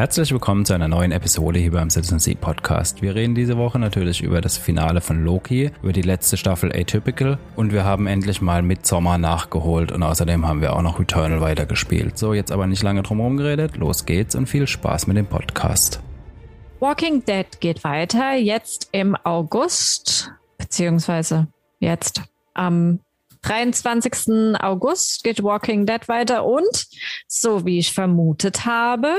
Herzlich willkommen zu einer neuen Episode hier beim Citizen Seed Podcast. Wir reden diese Woche natürlich über das Finale von Loki, über die letzte Staffel Atypical und wir haben endlich mal Midsommar nachgeholt und außerdem haben wir auch noch Returnal weitergespielt. So, jetzt aber nicht lange drum geredet, los geht's und viel Spaß mit dem Podcast. Walking Dead geht weiter, jetzt im August, beziehungsweise jetzt am 23. August geht Walking Dead weiter und, so wie ich vermutet habe,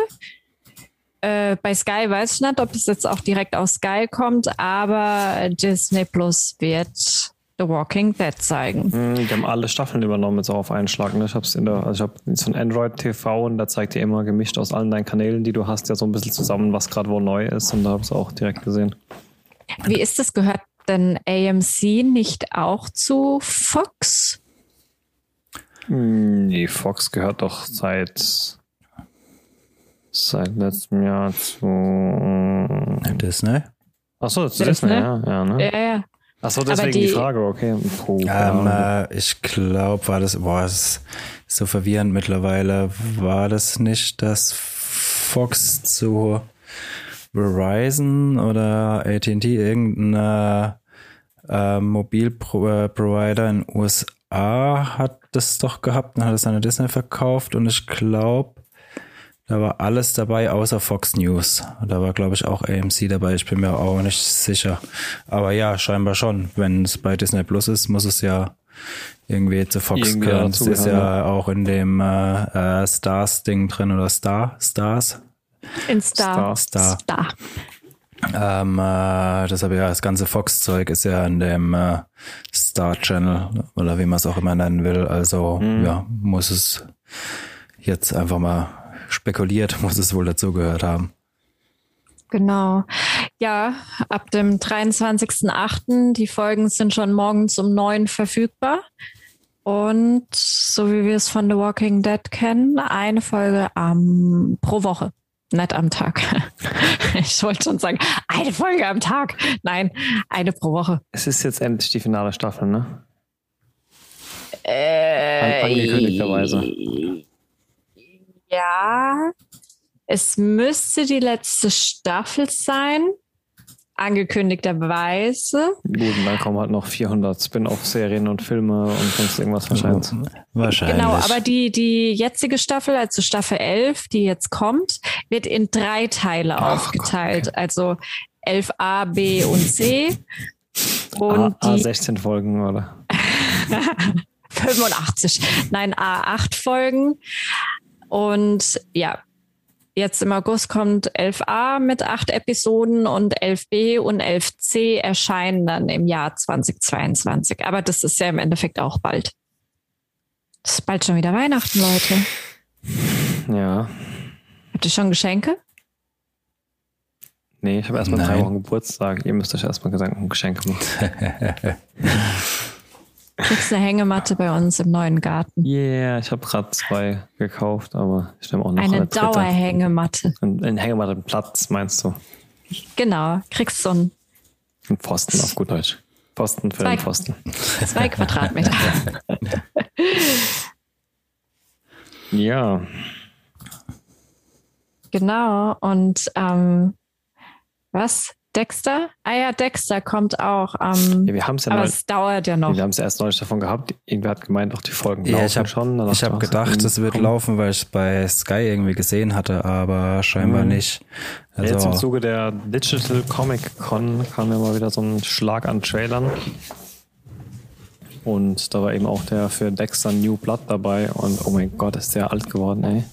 äh, bei Sky weiß ich nicht, ob es jetzt auch direkt aus Sky kommt, aber Disney Plus wird The Walking Dead zeigen. Mm, die haben alle Staffeln übernommen jetzt auch auf einen Schlag. Ne? Ich habe also habe so ein Android TV und da zeigt dir immer gemischt aus allen deinen Kanälen, die du hast, ja so ein bisschen zusammen, was gerade wo neu ist und da habe ich es auch direkt gesehen. Wie ist das? Gehört denn AMC nicht auch zu Fox? Mm, Nee, Fox gehört doch seit seit letztem Jahr zu Disney? Achso, zu Disney? Disney, ja, ja, ne? Ja, ja. Achso, deswegen die, die- Frage, okay. Puh, Ähm, äh, ich glaube, war das, boah, es ist so verwirrend mittlerweile. War das nicht, dass Fox zu Verizon oder AT&T irgendein äh, Mobilprovider in den USA hat das doch gehabt und hat es an der Disney verkauft und ich glaube, da war alles dabei außer Fox News. Da war, glaube ich, auch AMC dabei. Ich bin mir auch nicht sicher. Aber ja, scheinbar schon. Wenn es bei Disney Plus ist, muss es ja irgendwie zu Fox Irgendwie gehören. Das ist ja auch in dem äh, äh, Stars-Ding drin oder Star, Stars. In Star. Star. Star. Ähm, äh, deshalb ja, das ganze Fox-Zeug ist ja in dem äh, Star Channel oder wie man es auch immer nennen will. Also ja, muss es jetzt einfach mal spekuliert, muss es wohl dazugehört haben. Genau. Ja, ab dem 23.08. Die Folgen sind schon morgens um neun verfügbar. Und so wie wir es von The Walking Dead kennen, eine Folge am, pro Woche. Nicht am Tag. Ich wollte schon sagen, eine Folge am Tag. Nein, eine pro Woche. es ist jetzt endlich die finale Staffel, ne? Äh, An- angekündigterweise. Ja, es müsste die letzte Staffel sein. Angekündigterweise. Gut, und dann kommen halt noch 400 Spin-off-Serien und Filme und sonst irgendwas wahrscheinlich. Wahrscheinlich. Genau, aber die, die jetzige Staffel, also Staffel 11, die jetzt kommt, wird in drei Teile Ach aufgeteilt. Also 11a, b und c. Und A, die A16 Folgen, oder? 85, nein, A8 Folgen. Und ja, jetzt im August kommt 11a mit acht Episoden und 11b und 11c erscheinen dann im Jahr 2022. Aber das ist ja im Endeffekt auch bald. Das ist bald schon wieder Weihnachten, Leute. Ja. Habt ihr schon Geschenke? Nee, ich habe erstmal drei. Wochen Geburtstag. Ihr müsst euch erstmal Gedanken um Geschenke machen. Kriegst eine Hängematte bei uns im neuen Garten. Yeah, ich habe gerade zwei gekauft, aber ich nehme auch noch Eine eine. Dauerhängematte. Ein, ein Hängematte, Platz, meinst du? Genau, kriegst so ein Ein Pfosten auf gut Deutsch. Pfosten für Zwei. den Pfosten. zwei Quadratmeter. Ja, Genau. Und ähm, was? Dexter? Ah ja, Dexter kommt auch. Ähm, ja wir haben es ja aber neu, es dauert ja noch. wir haben es erst neulich davon gehabt. Irgendwer hat gemeint, auch die Folgen Ja, laufen ich habe schon. Ich hab ach, gedacht, es wird laufen, weil ich es bei Sky irgendwie gesehen hatte, aber scheinbar Mhm. nicht. Ja, Jetzt im Also, Zuge der Digital Comic Con kam ja mal wieder so ein Schlag an Trailern. Und da war eben auch der für Dexter New Blood dabei. Und oh mein Gott, ist der alt geworden, ey.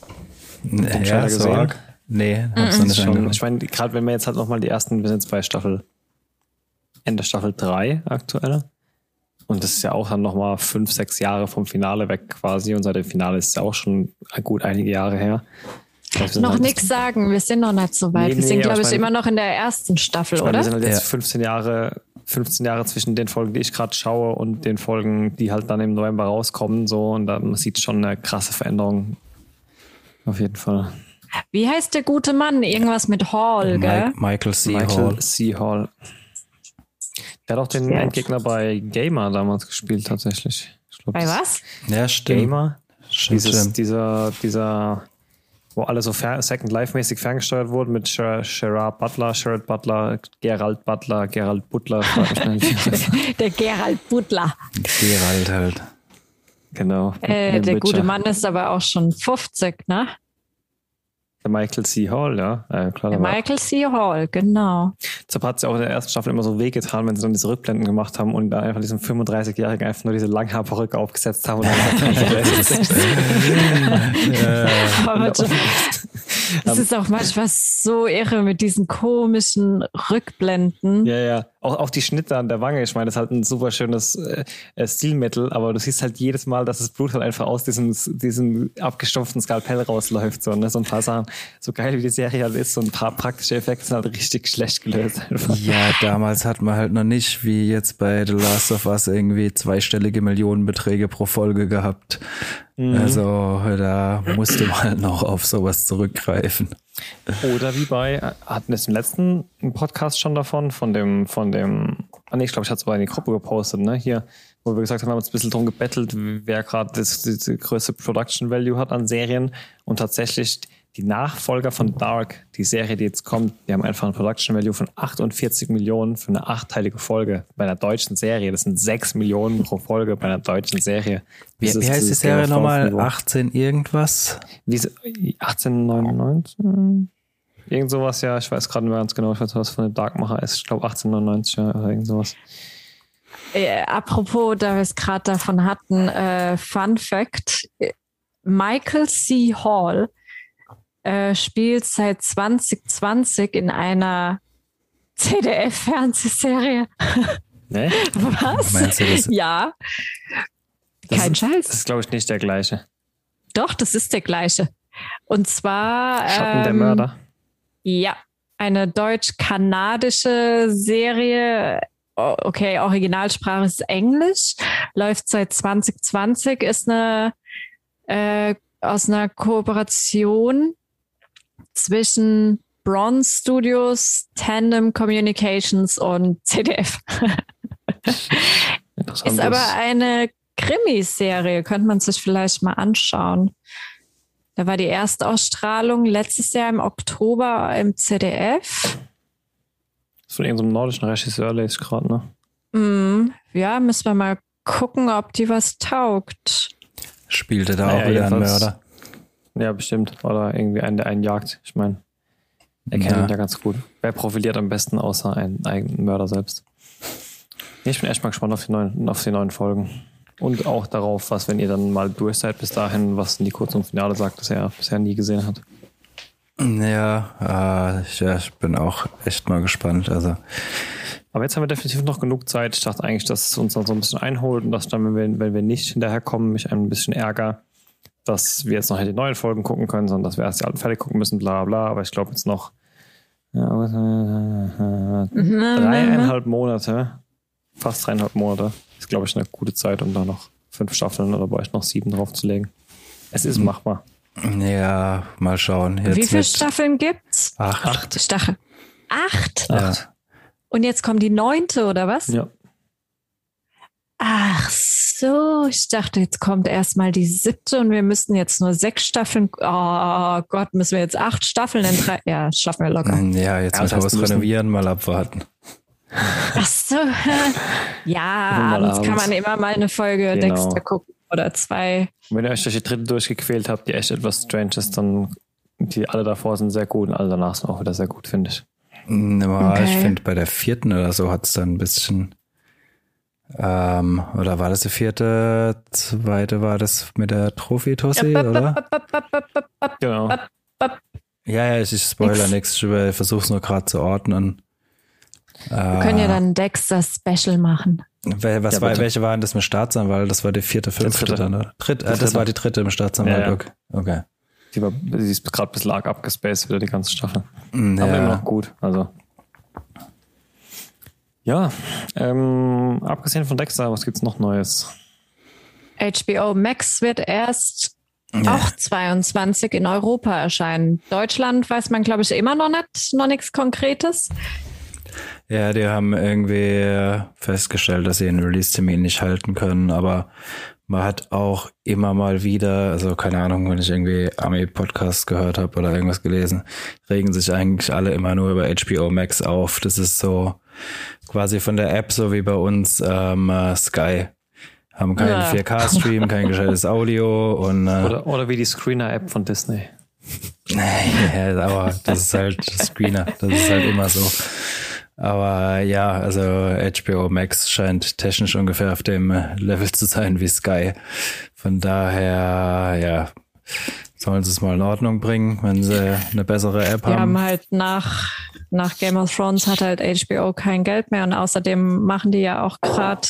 ja, Trailer so gesehen? arg. Nee, hab's noch nicht Schon, ich meine, gerade wenn wir jetzt halt nochmal die ersten, wir sind jetzt bei Staffel, Ende Staffel 3 aktuell. Und das ist ja auch dann nochmal fünf, sechs Jahre vom Finale weg quasi. Und seit dem Finale ist es ja auch schon gut einige Jahre her. Ich glaub, sind noch halt- nichts sagen, wir sind noch nicht so weit. Nee, wir sind, nee, aber glaube ich immer noch in der ersten Staffel, Ich meine, oder? wir sind halt jetzt Ja. 15 Jahre, 15 Jahre zwischen den Folgen, die ich gerade schaue und den Folgen, die halt dann im November rauskommen, so und da man sieht schon eine krasse Veränderung. Auf jeden Fall. Wie heißt der gute Mann? Irgendwas mit Hall, gell? Michael C. Hall. Michael C. Hall. Der hat auch den Ja. Endgegner bei Gamer damals gespielt, tatsächlich. Ich glaub, Bei was? Ja, stimmt. Gamer? Stimmt, Dieses, stimmt. dieser, dieser, wo alle so fer Second Life-mäßig ferngesteuert wurden mit Ger Gerard Butler, Gerard Butler, Gerald Butler, Gerald Butler. der Gerald Butler. Gerald halt. Genau. Äh, der gute Mann ist aber auch schon 50, ne? Der Michael C. Hall, ja. Äh, klar, der Michael C. Hall, genau. Deshalb hat es ja auch in der ersten Staffel immer so wehgetan, wenn sie dann diese Rückblenden gemacht haben und dann einfach diesen 35-Jährigen einfach nur diese Langhaarperücke aufgesetzt haben. Und dann ja. Das ist auch manchmal so irre mit diesen komischen Rückblenden. Ja, ja. Auch, auch die Schnitte an der Wange, ich meine, das ist halt ein super schönes äh, Stilmittel, aber du siehst halt jedes Mal, dass das Blut halt einfach aus diesem, diesem abgestopften Skalpell rausläuft. So, ne? so ein paar Sachen, so geil wie die Serie halt ist, so ein paar praktische Effekte sind halt richtig schlecht gelöst. Einfach. Ja, damals hat man halt noch nicht, wie jetzt bei The Last of Us, irgendwie zweistellige Millionenbeträge pro Folge gehabt. Mhm. Also da musste man halt noch auf sowas zurückgreifen. Oder wie bei, hatten wir es im letzten Podcast schon davon, von dem, von dem, ah nee, ich glaube, ich hatte es in die Gruppe gepostet, ne, hier, wo wir gesagt haben, wir haben uns ein bisschen drum gebettelt, wer gerade das, das größte Production Value hat an Serien und tatsächlich die Nachfolger von Dark, die Serie, die jetzt kommt, die haben einfach ein Production Value von 48 Millionen für eine achtteilige Folge bei einer deutschen Serie. Das sind 6 Millionen pro Folge bei einer deutschen Serie. Wie, wie heißt die Serie nochmal? 18 irgendwas? Wie, 1899? Irgend sowas, ja. Ich weiß gerade nicht mehr ganz genau, ich weiß, was von der Darkmacher ist. Ich glaube 1899 ja, oder irgend sowas. Äh, apropos, da wir es gerade davon hatten, äh, Fun Fact: Michael C. Hall äh, spielt seit 2020 in einer CDF-Fernsehserie. Ne? Was? Meinst du das? Ja. Kein ist, Scheiß. Das ist, glaube ich, nicht der gleiche. Doch, das ist der gleiche. Und zwar. Schatten der ähm, Mörder. Ja, eine deutsch-kanadische Serie. Okay, Originalsprache ist Englisch, läuft seit 2020, ist eine äh, aus einer Kooperation zwischen Bronze Studios, Tandem Communications und CDF. Ist aber eine Krimiserie, könnte man sich vielleicht mal anschauen. Da war die Erstausstrahlung letztes Jahr im Oktober im ZDF. von irgendeinem nordischen Regisseur lese ich gerade, ne? Mm, ja, müssen wir mal gucken, ob die was taugt. Spielte da Naja, auch wieder ein Mörder. Ja, bestimmt. Oder irgendwie einen, der einen jagt. Ich meine, er kennt Ja. ihn ja ganz gut. Wer profiliert am besten außer einen eigenen Mörder selbst? Ich bin echt mal gespannt auf die neuen, auf die neuen Folgen. Und auch darauf, was, wenn ihr dann mal durch seid bis dahin, was Nico zum Finale sagt, das er bisher nie gesehen hat. Ja, äh, ich, ja, ich bin auch echt mal gespannt. Also, Aber jetzt haben wir definitiv noch genug Zeit. Ich dachte eigentlich, dass es uns dann so ein bisschen einholt und dass dann, wenn wir, wenn wir nicht hinterherkommen, mich ein bisschen ärger, dass wir jetzt noch die neuen Folgen gucken können, sondern dass wir erst die alten fertig gucken müssen, bla bla. Aber ich glaube jetzt noch ja, aber, äh, dreieinhalb Monate, fast dreieinhalb Monate, ist glaube ich eine gute Zeit, um da noch fünf Staffeln oder bei euch noch sieben draufzulegen. Es ist machbar. ja, mal schauen. Jetzt Wie viele Staffeln gibt's? Acht. Staffel. Acht? Ja. Und jetzt kommt die neunte, oder was? Ja. Ach so, ich dachte, jetzt kommt erstmal die siebte und wir müssten jetzt nur sechs Staffeln. Oh Gott, müssen wir jetzt acht Staffeln in drei. Ja, schaffen wir locker. Ja, jetzt Ja, heißt, Haus renovieren, mal abwarten. Ach so. Ja, mal abends kann abends. man immer mal eine Folge Genau. Dexter gucken oder zwei. Wenn ihr euch durch die dritte durchgequält habt, die echt etwas strange ist, dann die alle davor sind sehr gut und alle danach sind auch wieder sehr gut, finde ich. Ja, Okay. Ich finde, bei der vierten oder so hat es dann ein bisschen. Ähm, oder war das die vierte? Zweite war das mit der Trophy-Tussi, oder? Genau. Ja, ja, ich, ich spoiler nichts. Ich versuch's nur gerade zu ordnen. Äh, Wir können ja dann ein Dexter-Special machen. Wel, was Ja, war, welche waren das mit Staatsanwalt? Das war die vierte, fünfte dritte. dann, oder? Dritt, äh, Die das war die dritte im Staatsanwalt. Ja, ja. Okay. okay. Die, war, die ist gerade bisschen arg abgespaced wieder, die ganze Staffel. Mm, Aber immer Ja. noch gut. Also. Ja, ähm, abgesehen von Dexter, was gibt's noch Neues? HBO Max wird erst Ja. auch 22 in Europa erscheinen. Deutschland weiß man, glaube ich, immer noch nicht, noch nichts Konkretes. Ja, die haben irgendwie festgestellt, dass sie den Release-Termin nicht halten können, aber man hat auch immer mal wieder, also keine Ahnung, wenn ich irgendwie Army-Podcast gehört habe oder irgendwas gelesen, regen sich eigentlich alle immer nur über HBO Max auf. Das ist so quasi von der App, so wie bei uns ähm, äh, Sky. Haben keinen Ja. 4K-Stream, kein gescheites Audio und äh, Oder, oder wie die Screener-App von Disney. ja, aber das ist halt Screener. Das ist halt immer so. Aber ja, also HBO Max scheint technisch ungefähr auf dem äh, Level zu sein wie Sky. Von daher, ja, sollen sie es mal in Ordnung bringen, wenn sie eine bessere App Die haben. haben halt nach, nach Game of Thrones hat halt HBO kein Geld mehr und außerdem machen die ja auch gerade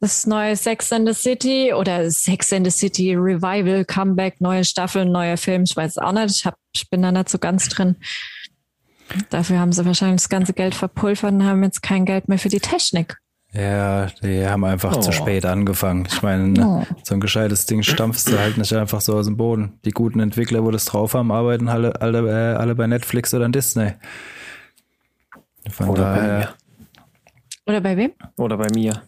das neue Sex in the City oder Sex in the City Revival, Comeback, neue Staffeln, neuer Film. Ich weiß auch nicht. Ich, hab, ich bin da nicht so ganz drin. Dafür haben sie wahrscheinlich das ganze Geld verpulvert und haben jetzt kein Geld mehr für die Technik. Ja, die haben einfach zu Oh. spät angefangen. Ich meine, so ein gescheites Ding stampfst du halt nicht einfach so aus dem Boden. Die guten Entwickler, wo das drauf haben, arbeiten alle, alle, äh, alle bei Netflix oder Disney. Von Oder bei daher, mir. Oder bei wem? Oder bei mir.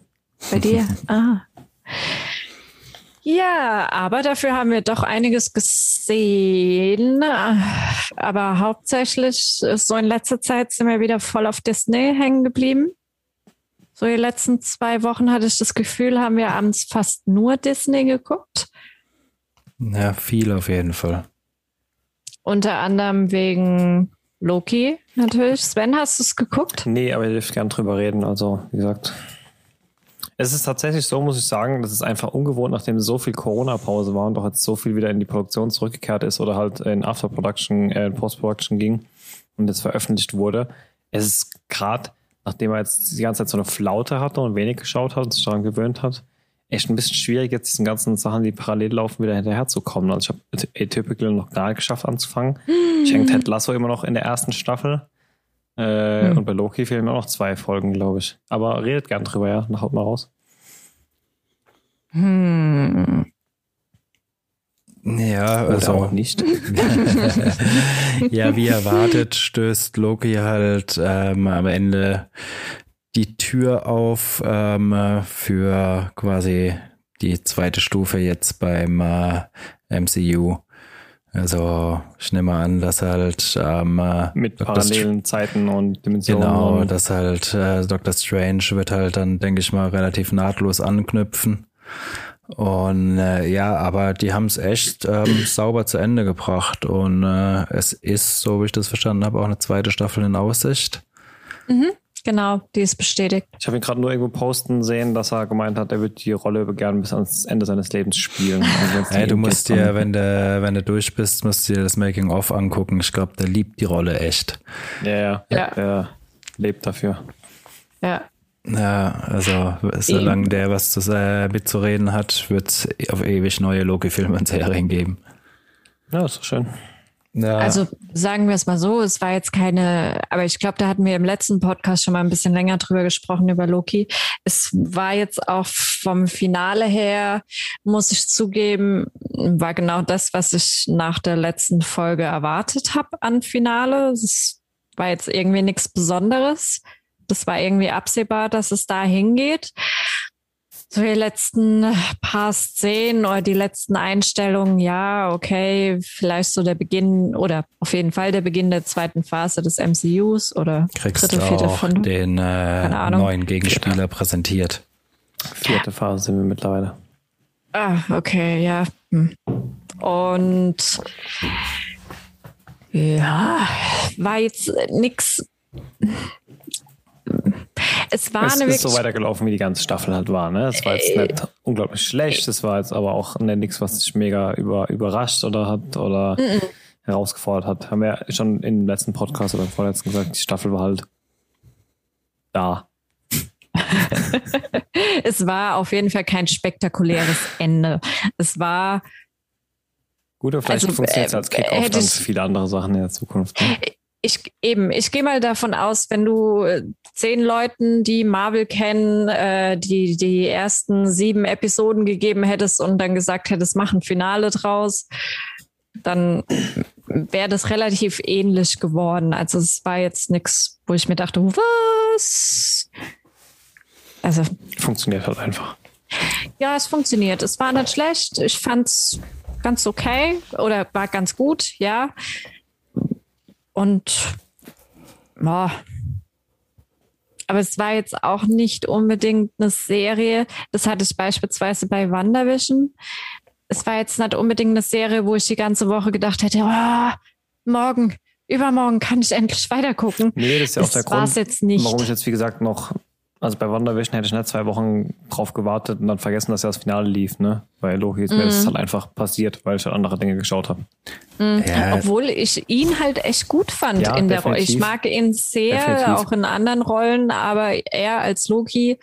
Bei dir? ah. Ja, aber dafür haben wir doch einiges gesehen. Aber hauptsächlich äh, so in letzter Zeit sind wir wieder voll auf Disney hängen geblieben. So die letzten zwei Wochen hatte ich das Gefühl, haben wir abends fast nur Disney geguckt. ja, viel auf jeden Fall. Unter anderem wegen Loki natürlich. Sven, hast du es geguckt? Nee, aber ihr dürft gern drüber reden. Also, wie gesagt. Es ist tatsächlich so, muss ich sagen, das ist einfach ungewohnt, nachdem so viel Corona-Pause war und doch jetzt so viel wieder in die Produktion zurückgekehrt ist oder halt in After-Production, äh, in Post-Production ging und jetzt veröffentlicht wurde. Es ist gerade, nachdem er jetzt die ganze Zeit so eine Flaute hatte und wenig geschaut hat und sich daran gewöhnt hat, echt ein bisschen schwierig, jetzt diesen ganzen Sachen, die parallel laufen, wieder hinterherzukommen. Also ich habe Atypical noch gar nicht geschafft anzufangen. Ich hänge Ted Lasso immer noch in der ersten Staffel. Äh, Hm. Und bei Loki fehlen mir noch zwei Folgen, glaube ich. Aber redet gern drüber, ja. Haut mal raus. Hm. Ja, Oder also auch nicht. ja, wie erwartet stößt Loki halt ähm, am Ende die Tür auf ähm, für quasi die zweite Stufe jetzt beim äh, MCU. Also ich nehme an, dass halt ähm, äh, Mit parallelen Zeiten und Dimensionen. Genau, und das halt äh, Doctor Strange wird halt dann, denke ich mal, relativ nahtlos anknüpfen. Und äh, ja, aber die haben es echt ähm, sauber zu Ende gebracht. Und äh, es ist, so wie ich das verstanden habe, auch eine zweite Staffel in Aussicht. Genau, die ist bestätigt. ich habe ihn gerade nur irgendwo posten sehen, dass er gemeint hat, er wird die Rolle gern bis ans Ende seines Lebens spielen. Also du musst dir, wenn du, wenn du durch bist, musst du dir das Making-of angucken. Ich glaube, der liebt die Rolle echt. Ja, ja, Ja. Der lebt dafür. Ja. Ja, also solange der was zu, äh, mitzureden hat, wird es auf ewig neue Loki-Filme und Serien geben. Ja, ist doch schön. Ja. Also sagen wir es mal so, es war jetzt keine, aber ich glaube, da hatten wir im letzten Podcast schon mal ein bisschen länger drüber gesprochen, über Loki. Es war jetzt auch vom Finale her, muss ich zugeben, war genau das, was ich nach der letzten Folge erwartet habe an Finale. Es war jetzt irgendwie nichts Besonderes. Das war irgendwie absehbar, dass es da hingeht. So die letzten paar Szenen oder die letzten Einstellungen, ja, okay, vielleicht so der Beginn oder auf jeden Fall der Beginn der zweiten Phase des MCUs oder kriegst dritte, vierte, auch fünfte. den äh, neuen Gegenspieler präsentiert. Vierte Phase sind wir mittlerweile. Ah, okay, ja. Hm. Und ja, war jetzt nix. Es war Es ist so weitergelaufen, wie die ganze Staffel halt war. Ne? Es war jetzt nicht unglaublich schlecht, es war jetzt aber auch nicht nichts, was dich mega über, überrascht oder hat oder herausgefordert hat. Haben wir schon im letzten Podcast oder im vorletzten gesagt, die Staffel war halt da. es war auf jeden Fall kein spektakuläres Ende. Es war Gut, aber vielleicht Also, funktioniert es äh, als Kickoff dann für viele andere Sachen in der Zukunft. Ne? ich eben, ich gehe mal davon aus, wenn du äh, zehn Leuten, die Marvel kennen, äh, die die ersten sieben Episoden gegeben hättest und dann gesagt hättest, mach ein Finale draus, dann wäre das relativ ähnlich geworden. Also es war jetzt nichts, wo ich mir dachte, was? Also Funktioniert halt einfach. ja, es funktioniert. Es war nicht schlecht. Ich fand's ganz okay oder war ganz gut, ja. Und boah. aber es war jetzt auch nicht unbedingt eine Serie. Das hatte ich beispielsweise bei WandaVision. Es war jetzt nicht unbedingt eine Serie, wo ich die ganze Woche gedacht hätte, oh, morgen, übermorgen kann ich endlich weitergucken. Nee, das ist ja auch Das der Grund, jetzt nicht. warum ich jetzt, wie gesagt, noch, also bei WandaVision hätte ich nicht zwei Wochen drauf gewartet und dann vergessen, dass ja das Finale lief, ne? Bei Loki ist mir Mhm. das halt einfach passiert, weil ich halt andere Dinge geschaut habe. Ja, Obwohl ich ihn halt echt gut fand Ja, in der Rolle. Ich mag ihn sehr, Definitiv. auch in anderen Rollen, aber er als Loki,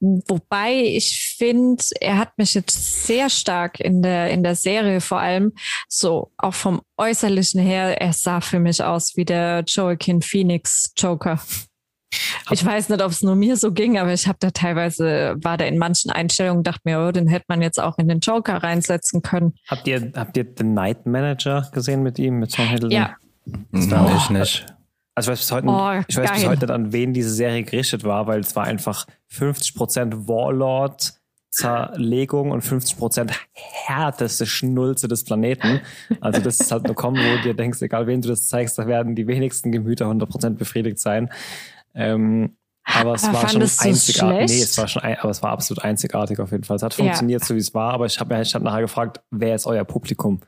wobei ich finde, er hat mich jetzt sehr stark in der, in der Serie vor allem, so auch vom Äußerlichen her, er sah für mich aus wie der Joaquin Phoenix Joker. Ich weiß nicht, ob es nur mir so ging, aber ich habe da teilweise, war da in manchen Einstellungen, dachte mir, oh, den hätte man jetzt auch in den Joker reinsetzen können. Habt ihr, habt ihr The Night Manager gesehen mit ihm, mit Tom Hiddleston? Ja, Nein, ich nicht. Also ich weiß bis heute, Oh, ich weiß bis heute nicht, an wen diese Serie gerichtet war, weil es war einfach 50% Warlord, Zerlegung und 50% härteste Schnulze des Planeten. Also das ist halt eine Kombo, wo du dir denkst, egal wen du das zeigst, da werden die wenigsten Gemüter 100% befriedigt sein. Ähm, aber es Aber war schon einzigartig. Nee, es war schon, ein, aber es war absolut einzigartig auf jeden Fall. Es hat Ja. funktioniert, so wie es war, aber ich habe ich hab nachher gefragt, wer ist euer Publikum?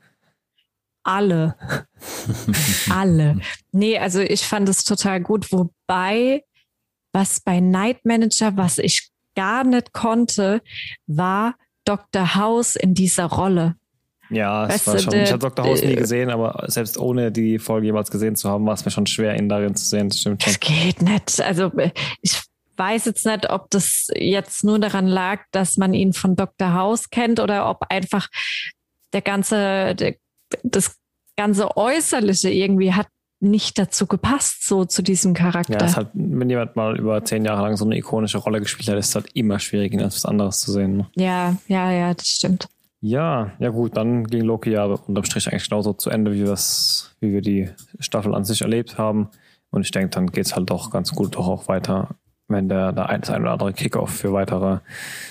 Alle. Alle. Nee, also ich fand es total gut. Wobei, was bei Night Manager, was ich gar nicht konnte, war Dr. House in dieser Rolle. Ja, es Weißt war schon. ich habe Dr. House nie gesehen, aber selbst ohne die Folge jemals gesehen zu haben, war es mir schon schwer, ihn darin zu sehen. Das stimmt schon. Das geht nicht. Also ich weiß jetzt nicht, ob das jetzt nur daran lag, dass man ihn von Dr. House kennt oder ob einfach der ganze, der, das ganze Äußerliche irgendwie hat nicht dazu gepasst, so zu diesem Charakter. Ja, es hat, wenn jemand mal über zehn Jahre lang so eine ikonische Rolle gespielt hat, ist es halt immer schwierig, ihn als was anderes zu sehen. ne? Ja, ja, ja, das stimmt. Ja, ja gut, dann ging Loki ja unterm Strich eigentlich genauso zu Ende, wie, wir's, wie wir die Staffel an sich erlebt haben. Und ich denke, dann geht's halt doch ganz gut doch auch weiter, wenn der, der ein, das ein oder andere Kickoff für weitere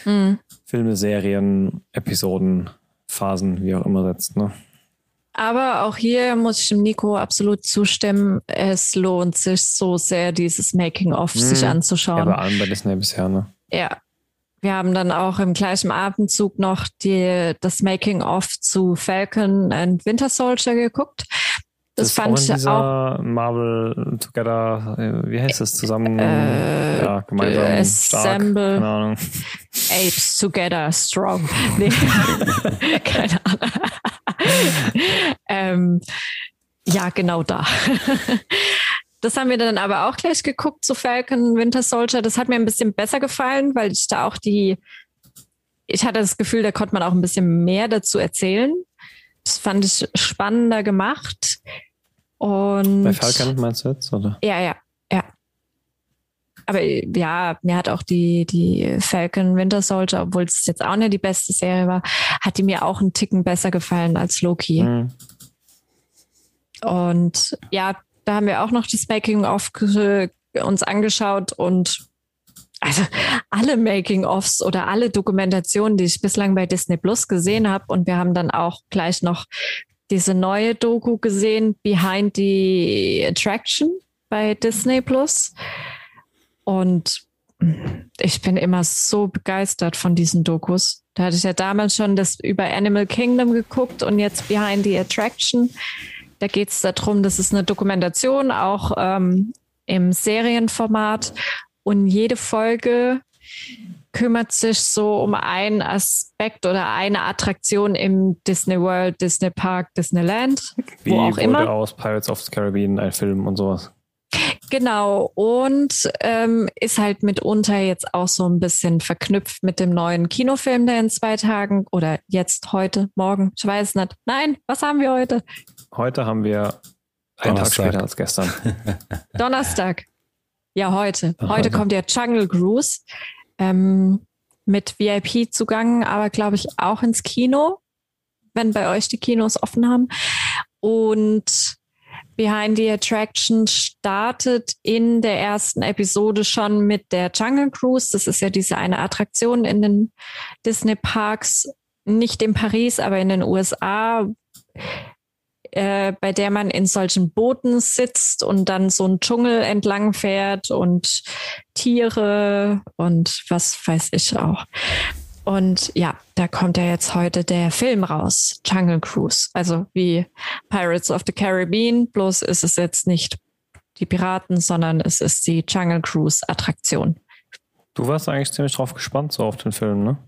Mhm. Filme, Serien, Episoden, Phasen, wie auch immer setzt. Ne? Aber auch hier muss ich dem Nico absolut zustimmen. Es lohnt sich so sehr, dieses Making-of sich Mhm. Ja, anzuschauen. bei allen bei Disney bisher, ne? Ja. Wir haben dann auch im gleichen Abendzug noch die, das Making-of zu Falcon and Winter Soldier geguckt. Das, ist fand auch in ich auch dieser Marvel Together, äh, wie heißt das zusammen? Äh, ja, gemeinsam äh, stark. Assemble. Keine Ahnung. Apes Together Strong. Nee. Keine Ahnung. ähm, ja, genau da. Das haben wir dann aber auch gleich geguckt zu Falcon Winter Soldier. Das hat mir ein bisschen besser gefallen, weil ich da auch die, ich hatte das Gefühl, da konnte man auch ein bisschen mehr dazu erzählen. Das fand ich spannender gemacht. Und Bei Falcon meinst du jetzt? Oder? ja, ja, ja. Aber ja, mir hat auch die, die Falcon Winter Soldier, obwohl es jetzt auch nicht die beste Serie war, hat die mir auch einen Ticken besser gefallen als Loki. Hm. Und ja, da haben wir auch noch das Making-of uns angeschaut und also alle Making-ofs oder alle Dokumentationen, die ich bislang bei Disney Plus gesehen habe. Und wir haben dann auch gleich noch diese neue Doku gesehen, Behind the Attraction bei Disney Plus. Und ich bin immer so begeistert von diesen Dokus. Da hatte ich ja damals schon das über Animal Kingdom geguckt und jetzt Behind the Attraction. Da geht es darum, das ist eine Dokumentation, auch ähm, im Serienformat. Und jede Folge kümmert sich so um einen Aspekt oder eine Attraktion im Disney World, Disney Park, Disneyland, Wie wo auch wurde immer. aus Pirates of the Caribbean ein Film und sowas? Genau, und ähm, ist halt mitunter jetzt auch so ein bisschen verknüpft mit dem neuen Kinofilm, der in zwei Tagen oder jetzt, heute, morgen, ich weiß nicht. Nein, was haben wir heute? Heute haben wir einen Tag Donnerstag. später als gestern. Donnerstag. Ja, heute. Heute heute. kommt der Jungle Cruise ähm, mit VIP-Zugang, aber glaube ich auch ins Kino, wenn bei euch die Kinos offen haben. Und Behind the Attraction startet in der ersten Episode schon mit der Jungle Cruise. Das ist ja diese eine Attraktion in den Disney Parks, nicht in Paris, aber in den USA, äh, bei der man in solchen Booten sitzt und dann so einen Dschungel entlang fährt und Tiere und was weiß ich auch. Und ja, da kommt ja jetzt heute der Film raus, Jungle Cruise. Also wie Pirates of the Caribbean, bloß ist es jetzt nicht die Piraten, sondern es ist die Jungle Cruise Attraktion. Du warst eigentlich ziemlich drauf gespannt, so auf den Film, ne?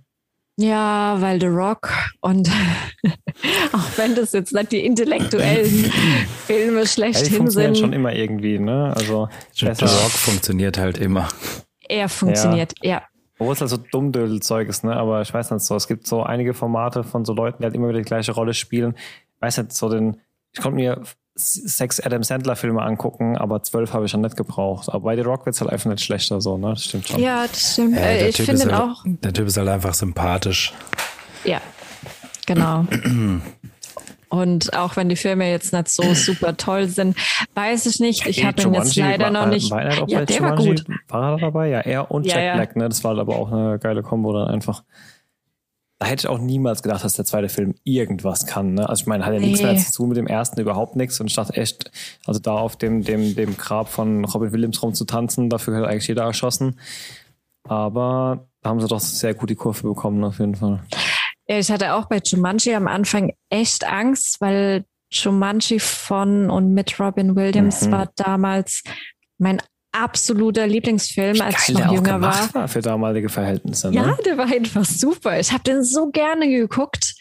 Ja, weil The Rock und auch wenn das jetzt nicht die intellektuellen Filme schlechthin ja, die funktionieren sind. schon immer irgendwie, ne? Also The Rock funktioniert halt immer. Er funktioniert, ja. ja. Obwohl es halt so Dummdödel-Zeug ist, ne? Aber ich weiß nicht so. Es gibt so einige Formate von so Leuten, die halt immer wieder die gleiche Rolle spielen. Ich weiß nicht, so den, ich konnte mir sechs Adam Sandler-Filme angucken, aber zwölf habe ich schon nicht gebraucht. Aber bei The Rock wird es halt einfach nicht schlechter, so, ne? Das stimmt schon. Ja, das stimmt. Äh, ich finde halt, auch. Der Typ ist halt einfach sympathisch. Ja, genau. Und auch wenn die Filme jetzt nicht so super toll sind, weiß ich nicht. Ich habe ihn jetzt leider noch nicht. War, war ja, der war gut. War er dabei? Ja, er und Ja, Jack ja. Black, ne? Das war aber auch eine geile Kombo dann einfach. Da hätte ich auch niemals gedacht, dass der zweite Film irgendwas kann. Ne? Also ich meine, hat ja nichts Nee. mehr zu tun mit dem ersten, überhaupt nichts. Und ich dachte echt, also da auf dem, dem, dem Grab von Robin Williams rumzutanzen, dafür hat eigentlich jeder erschossen. Aber da haben sie doch sehr gut die Kurve bekommen, auf jeden Fall. Ja, ich hatte auch bei Jumanji am Anfang echt Angst, weil Jumanji von und mit Robin Williams Mhm. war damals mein absoluter Lieblingsfilm, als ich noch jünger war. war für damalige Verhältnisse. Ja, Ne? der war einfach super. Ich habe den so gerne geguckt.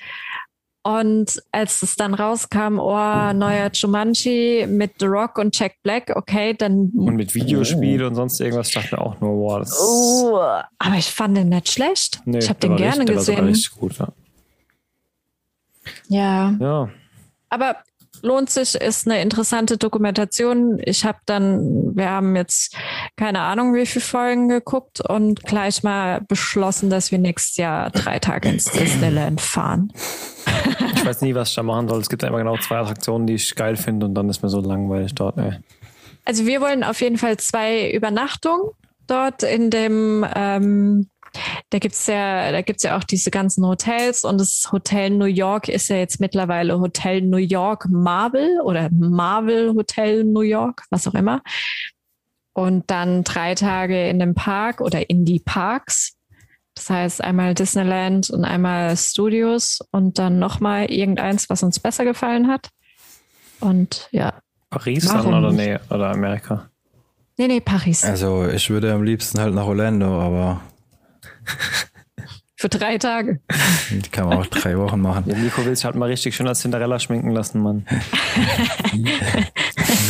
Und als es dann rauskam, oh, neuer Jumanji mit The Rock und Jack Black, okay, dann. Und mit Videospiel und sonst irgendwas, ich dachte mir auch nur, wow, das Oh, aber ich fand den nicht schlecht. Nee, ich habe den gerne richtig, der war gesehen. richtig gut, ja. Ja. ja. Aber lohnt sich, ist eine interessante Dokumentation. Ich habe dann, wir haben jetzt keine Ahnung, wie viele Folgen geguckt und gleich mal beschlossen, dass wir nächstes Jahr drei Tage ins Disneyland fahren. Ich weiß nie, was ich da machen soll. Es gibt immer genau zwei Attraktionen, die ich geil finde und dann ist mir so langweilig dort. Ey. Also wir wollen auf jeden Fall zwei Übernachtungen dort in dem, ähm, da gibt's ja, da gibt's ja auch diese ganzen Hotels und das Hotel New York ist ja jetzt mittlerweile Hotel New York Marvel oder Marvel Hotel New York, was auch immer. Und dann drei Tage in dem Park oder in die Parks. Das heißt einmal Disneyland und einmal Studios und dann nochmal irgendeins, was uns besser gefallen hat. Und ja, Paris Warum dann oder nee, oder Amerika? nee, nee, Paris. Also ich würde am liebsten halt nach Orlando, aber Für drei Tage. die kann man auch drei Wochen machen. Ja, Nico will sich halt mal richtig schön als Cinderella schminken lassen, Mann.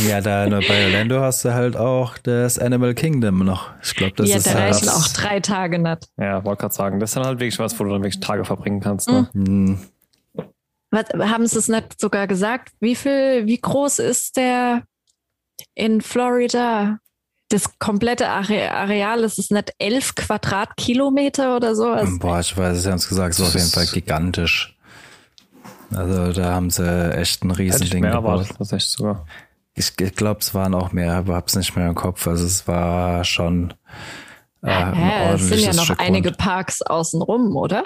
Ja, da nur bei Orlando hast du halt auch das Animal Kingdom noch. Ich glaube, das ja, ist da halt reichen auch drei Tage nicht. Ja, wollte gerade sagen, das ist dann halt wirklich was, wo du dann wirklich Tage verbringen kannst. Ne? Hm, Was, haben sie es nicht sogar gesagt? Wie viel, wie groß ist der in Florida? Das komplette Are Areal, ist es nicht elf Quadratkilometer oder so? Also, Boah, ich weiß es, sie haben es gesagt, es war auf jeden Fall gigantisch. Also da haben sie echt ein Hätte ich Riesending mehr gebaut. erwartet, tatsächlich sogar. Ich, ich glaube, es waren auch mehr, aber hab's nicht mehr im Kopf. Also es war schon äh, ein hä, es sind ja noch Stück einige Grund. Parks außenrum, oder?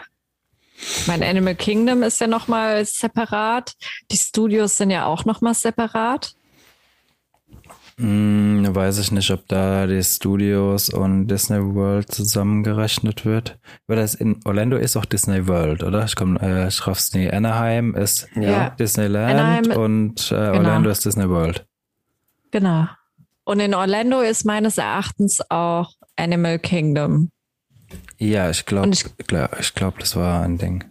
Mein Animal Kingdom ist ja nochmal separat. Die Studios sind ja auch nochmal separat. Hm, weiß ich nicht, ob da die Studios und Disney World zusammengerechnet wird. Weil das in Orlando ist auch Disney World, oder? Ich komme, äh, ich raff's nie. Anaheim ist Ja. Disneyland Anaheim- Genau. und äh, Orlando ist Disney World. Genau. Und in Orlando ist meines Erachtens auch Animal Kingdom. Ja, ich glaube, ich, ich glaube, das war ein Ding.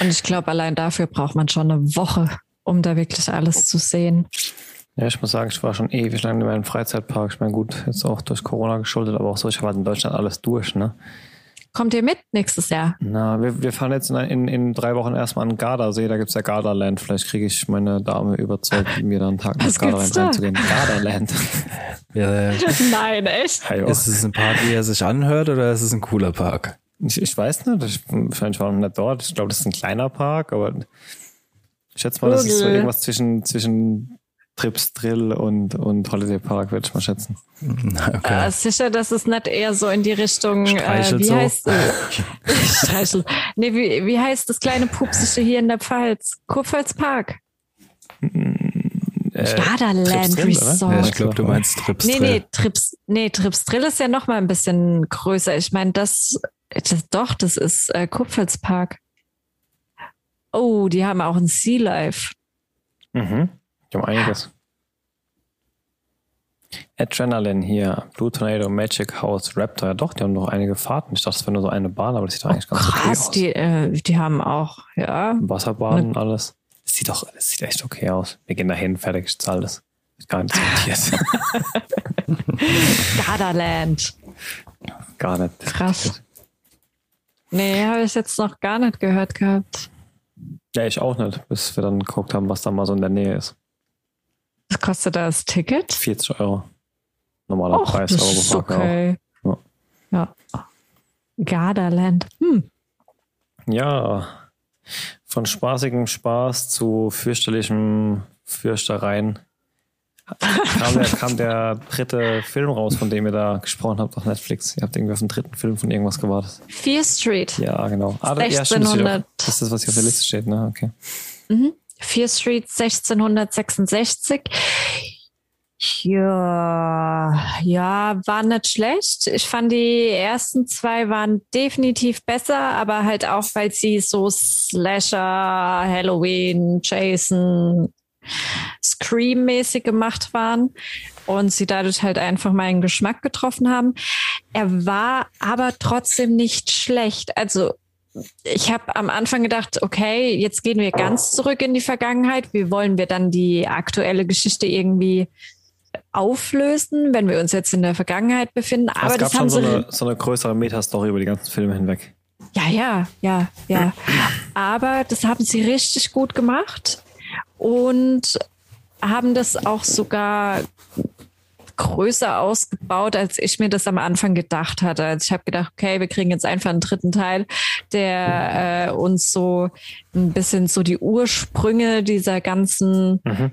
Und ich glaube, allein dafür braucht man schon eine Woche, um da wirklich alles zu sehen. Ja, ich muss sagen, ich war schon ewig lang in meinem Freizeitpark. Ich meine, gut, jetzt auch durch Corona geschuldet, aber auch so, ich habe halt in Deutschland alles durch, ne? Kommt ihr mit nächstes Jahr? Na, wir, wir fahren jetzt in, in, in drei Wochen erstmal an den Gardasee, da gibt's ja Gardaland. Vielleicht kriege ich meine Dame überzeugt, mir dann einen Tag nach Gardaland da? reinzugehen. Gardaland. Ja, Nein, echt? Hey, oh. ist es ein Park, wie er sich anhört, oder ist es ein cooler Park? ich, ich weiß nicht, ich, wahrscheinlich war noch nicht dort. Ich glaube, das ist ein kleiner Park, aber ich schätze mal, das ist so irgendwas zwischen, zwischen Trips Drill und, und Holiday Park, würde ich mal schätzen. Okay. Äh, sicher, dass es nicht eher so in die Richtung, äh, wie so. heißt äh, Streichel. Nee, wie, wie heißt das kleine Pupsische hier in der Pfalz? Kurpfalz Park. Äh, oder? Resort. ja, ich glaube, du meinst Trips Nee, Drill. nee, Trips, nee, Trips Drill ist ja noch mal ein bisschen größer. Ich meine, das, das, doch, das ist äh, Kupfelspark. Oh, die haben auch ein Sea Life. Mhm. Die haben einiges. Adrenaline hier, Blue Tornado, Magic House, Raptor. Ja, doch, die haben noch einige Fahrten. Ich dachte, das wäre nur so eine Bahn, aber das sieht doch eigentlich ganz okay Krass, aus. die, äh, die haben auch, ja. Wasserbahn und alles. Das sieht doch, das sieht echt okay aus. Wir gehen dahin, fertig, ich zahle das. Ist Gar nicht diskutiert. Gardaland. Gar nicht. Krass. Nee, habe ich jetzt noch gar nicht gehört gehabt. Ja, ich auch nicht, bis wir dann geguckt haben, was da mal so in der Nähe ist. Was kostet das Ticket? 40 Euro. Normaler Och, Preis, das aber ist okay. auch. Ja. Gardaland. Hm. Ja, von spaßigem Spaß zu fürchterlichem Fürchtereien kam der, kam der dritte Film raus, von dem ihr da gesprochen habt auf Netflix. Ihr habt irgendwie auf den dritten Film von irgendwas gewartet. Fear Street. Ja, genau. Ah, da- ja, stimmt, das, steht 1600. auf, das ist das, was hier auf der Liste steht, ne? Okay. Fear Street 1666. Ja, ja, war nicht schlecht. Ich fand die ersten zwei waren definitiv besser, aber halt auch, weil sie so Slasher, Halloween, Jason, Scream-mäßig gemacht waren und sie dadurch halt einfach meinen Geschmack getroffen haben. Er war aber trotzdem nicht schlecht. Also ich habe am Anfang gedacht, okay, jetzt gehen wir ganz zurück in die Vergangenheit. Wie wollen wir dann die aktuelle Geschichte irgendwie auflösen, wenn wir uns jetzt in der Vergangenheit befinden? Aber es gab das haben schon so sie. eine, so eine größere Metastory über die ganzen Filme hinweg. Ja, ja, ja, ja. Aber das haben sie richtig gut gemacht und haben das auch sogar größer ausgebaut, als ich mir das am Anfang gedacht hatte. Also ich habe gedacht, okay, wir kriegen jetzt einfach einen dritten Teil, der äh, uns so ein bisschen so die Ursprünge dieser ganzen Mhm.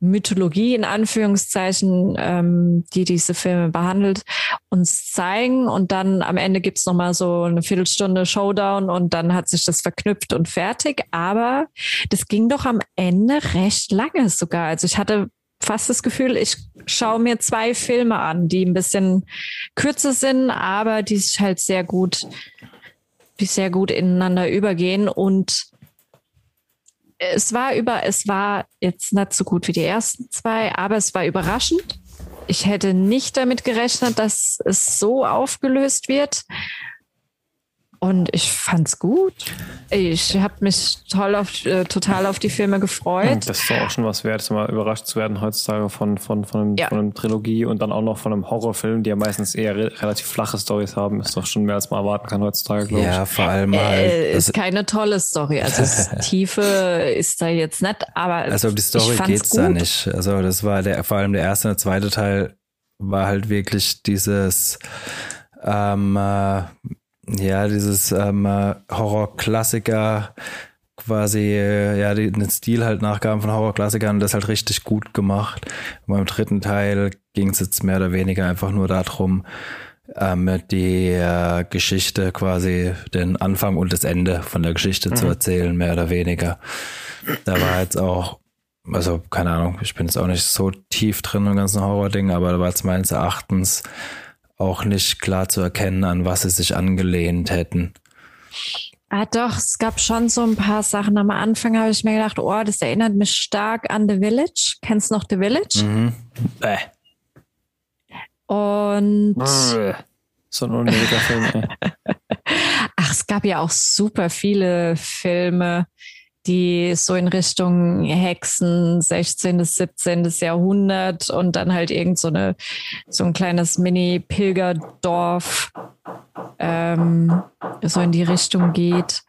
Mythologie in Anführungszeichen, ähm, die diese Filme behandelt, uns zeigen und dann am Ende gibt's noch mal so eine Viertelstunde Showdown und dann hat sich das verknüpft und fertig. Aber das ging doch am Ende recht lange sogar. Also ich hatte fast das Gefühl, ich schaue mir zwei Filme an, die ein bisschen kürzer sind, aber die sich halt sehr gut, die sehr gut ineinander übergehen und es war über, es war jetzt nicht so gut wie die ersten zwei, aber es war überraschend. Ich hätte nicht damit gerechnet, dass es so aufgelöst wird. Und ich fand's gut. Ich habe mich toll auf, äh, total auf die Filme gefreut. Das ist doch auch schon was wert, mal überrascht zu werden heutzutage von, von, von, einem, Ja. von einem Trilogie und dann auch noch von einem Horrorfilm, die ja meistens eher re relativ flache Stories haben. Ist doch schon mehr, als man erwarten kann heutzutage, glaube Ja, vor allem Äh, halt. ist Also, keine tolle Story. Also Tiefe ist da jetzt nicht, aber also um die ich Story fand's geht's da gut. nicht. Also das war der, vor allem der erste und der zweite Teil war halt wirklich dieses, ähm, äh, ja, dieses ähm, äh, Horror-Klassiker quasi, äh, ja, den Stil halt nachgaben von Horror-Klassikern und das halt richtig gut gemacht. Und beim dritten Teil ging es jetzt mehr oder weniger einfach nur darum, ähm, die äh, Geschichte quasi, den Anfang und das Ende von der Geschichte zu erzählen, mehr oder weniger. Da war jetzt auch, also keine Ahnung, ich bin jetzt auch nicht so tief drin im ganzen Horror-Ding, aber da war jetzt meines Erachtens auch nicht klar zu erkennen, an was sie sich angelehnt hätten. Ah, doch, es gab schon so ein paar Sachen. Am Anfang habe ich mir gedacht, oh, das erinnert mich stark an The Village. Kennst du noch The Village? Mhm. Äh. Und So ein unnötiger Film, ey. ach, es gab ja auch super viele Filme, die so in Richtung Hexen, 16. bis 17. Jahrhundert und dann halt irgend so eine, so ein kleines Mini-Pilgerdorf ähm, so in die Richtung geht.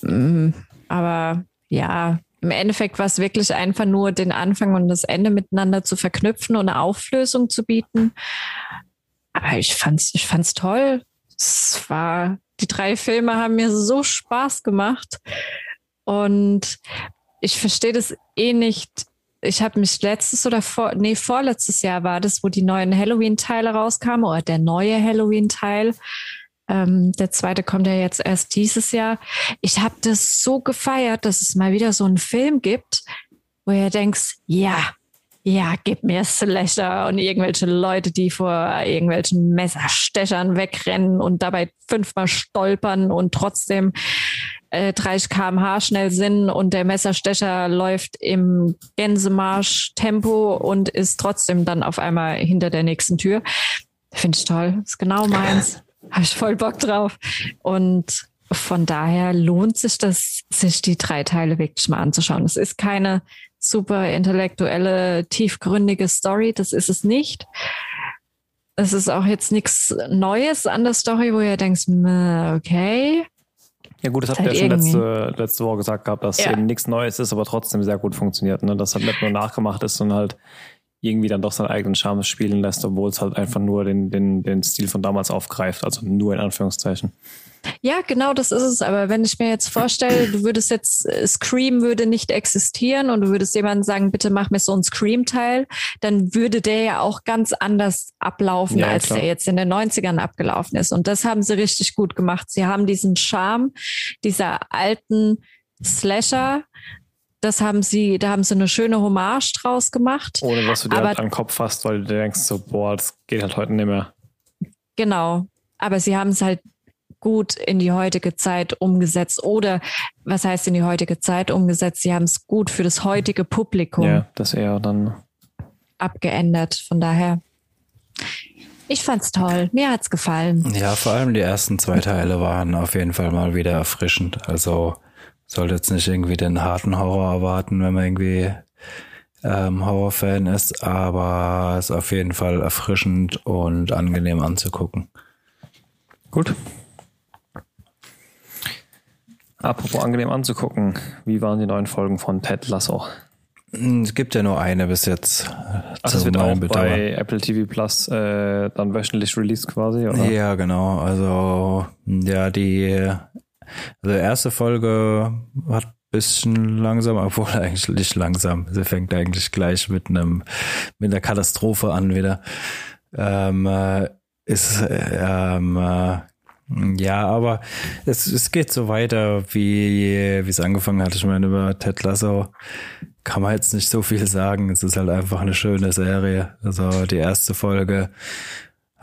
Mm, Aber ja, im Endeffekt war es wirklich einfach nur den Anfang und das Ende miteinander zu verknüpfen und eine Auflösung zu bieten. Aber ich fand's, ich fand's toll. Es war, die drei Filme haben mir so Spaß gemacht. Und ich verstehe das eh nicht, ich habe mich letztes oder vor, nee, vorletztes Jahr war das, wo die neuen Halloween-Teile rauskamen oder der neue Halloween-Teil. Ähm, der zweite kommt ja jetzt erst dieses Jahr. Ich habe das so gefeiert, dass es mal wieder so einen Film gibt, wo ihr denkst, ja, ja, gib mir Slasher und irgendwelche Leute, die vor irgendwelchen Messerstechern wegrennen und dabei fünfmal stolpern und trotzdem äh, 30 km/h schnell sind und der Messerstecher läuft im Gänsemarsch-Tempo und ist trotzdem dann auf einmal hinter der nächsten Tür. Finde ich toll. Ist genau meins. Habe ich voll Bock drauf. Und von daher lohnt sich das, sich die drei Teile wirklich mal anzuschauen. Es ist keine super intellektuelle, tiefgründige Story. Das ist es nicht. Es ist auch jetzt nichts Neues an der Story, wo ihr denkt, okay. Ja gut, das habt ihr halt ja schon letzte, letzte Woche gesagt gehabt, dass ja. eben nichts Neues ist, aber trotzdem sehr gut funktioniert. Ne? Dass halt nicht nur nachgemacht ist, sondern halt irgendwie dann doch seinen eigenen Charme spielen lässt, obwohl es halt einfach nur den, den, den Stil von damals aufgreift, also nur in Anführungszeichen. Ja, genau, das ist es. Aber wenn ich mir jetzt vorstelle, du würdest jetzt, äh, Scream würde nicht existieren und du würdest jemandem sagen, bitte mach mir so ein Scream-Teil, dann würde der ja auch ganz anders ablaufen, ja, als klar. der jetzt in den 90ern abgelaufen ist. Und das haben sie richtig gut gemacht. Sie haben diesen Charme dieser alten Slasher, das haben sie, da haben sie eine schöne Hommage draus gemacht. Ohne dass du dir aber, halt an den Kopf fasst, weil du denkst so, boah, das geht halt heute nicht mehr. Genau. Aber sie haben es halt gut in die heutige Zeit umgesetzt oder was heißt in die heutige Zeit umgesetzt? Sie haben es gut für das heutige Publikum. Ja, das eher dann abgeändert. Von daher, ich fand's toll. Mir hat's gefallen. Ja, vor allem die ersten zwei Teile waren auf jeden Fall mal wieder erfrischend. Also sollte jetzt nicht irgendwie den harten Horror erwarten, wenn man irgendwie ähm, Horrorfan ist, aber es ist auf jeden Fall erfrischend und angenehm anzugucken. Gut. Apropos angenehm anzugucken, wie waren die neuen Folgen von Ted Lasso? Es gibt ja nur eine bis jetzt. Ach, das wird auch Bedauern. bei Apple TV Plus äh, dann wöchentlich released quasi, oder? Ja, genau. Also, ja, die also erste Folge hat bisschen langsam, obwohl eigentlich nicht langsam. Sie fängt eigentlich gleich mit einem mit einer Katastrophe an wieder. Ähm, äh, ist ähm, äh, ja, aber es, es geht so weiter, wie, wie es angefangen hat. Ich meine, über Ted Lasso kann man jetzt nicht so viel sagen. Es ist halt einfach eine schöne Serie. Also die erste Folge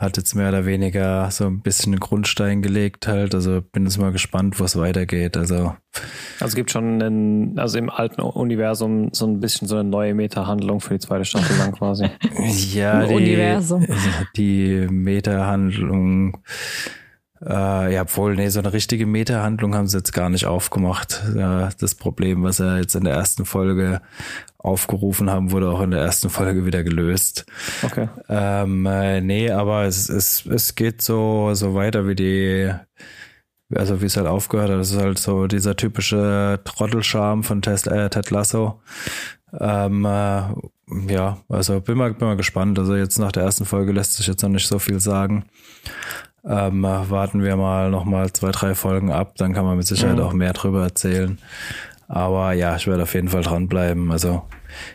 hat jetzt mehr oder weniger so ein bisschen einen Grundstein gelegt halt. Also bin jetzt mal gespannt, wo es weitergeht. Also also gibt schon einen, also im alten Universum so ein bisschen so eine neue Meta-Handlung für die zweite Staffel dann quasi. ja, die, Universum. die Meta-Handlung äh, ja, obwohl, nee, so eine richtige Meta-Handlung haben sie jetzt gar nicht aufgemacht. Ja, das Problem, was er jetzt in der ersten Folge aufgerufen haben, wurde auch in der ersten Folge wieder gelöst. Okay. Ähm, äh, nee, aber es, es, es geht so, so weiter wie die, also wie es halt aufgehört hat. Es ist halt so dieser typische Trottelscharm von Ted, äh, Ted Lasso. Ähm, äh, ja, also bin mal, bin mal gespannt. Also jetzt nach der ersten Folge lässt sich jetzt noch nicht so viel sagen. Ähm, warten wir mal noch mal zwei, drei Folgen ab, dann kann man mit Sicherheit mhm. auch mehr drüber erzählen. Aber ja, ich werde auf jeden Fall dranbleiben. Also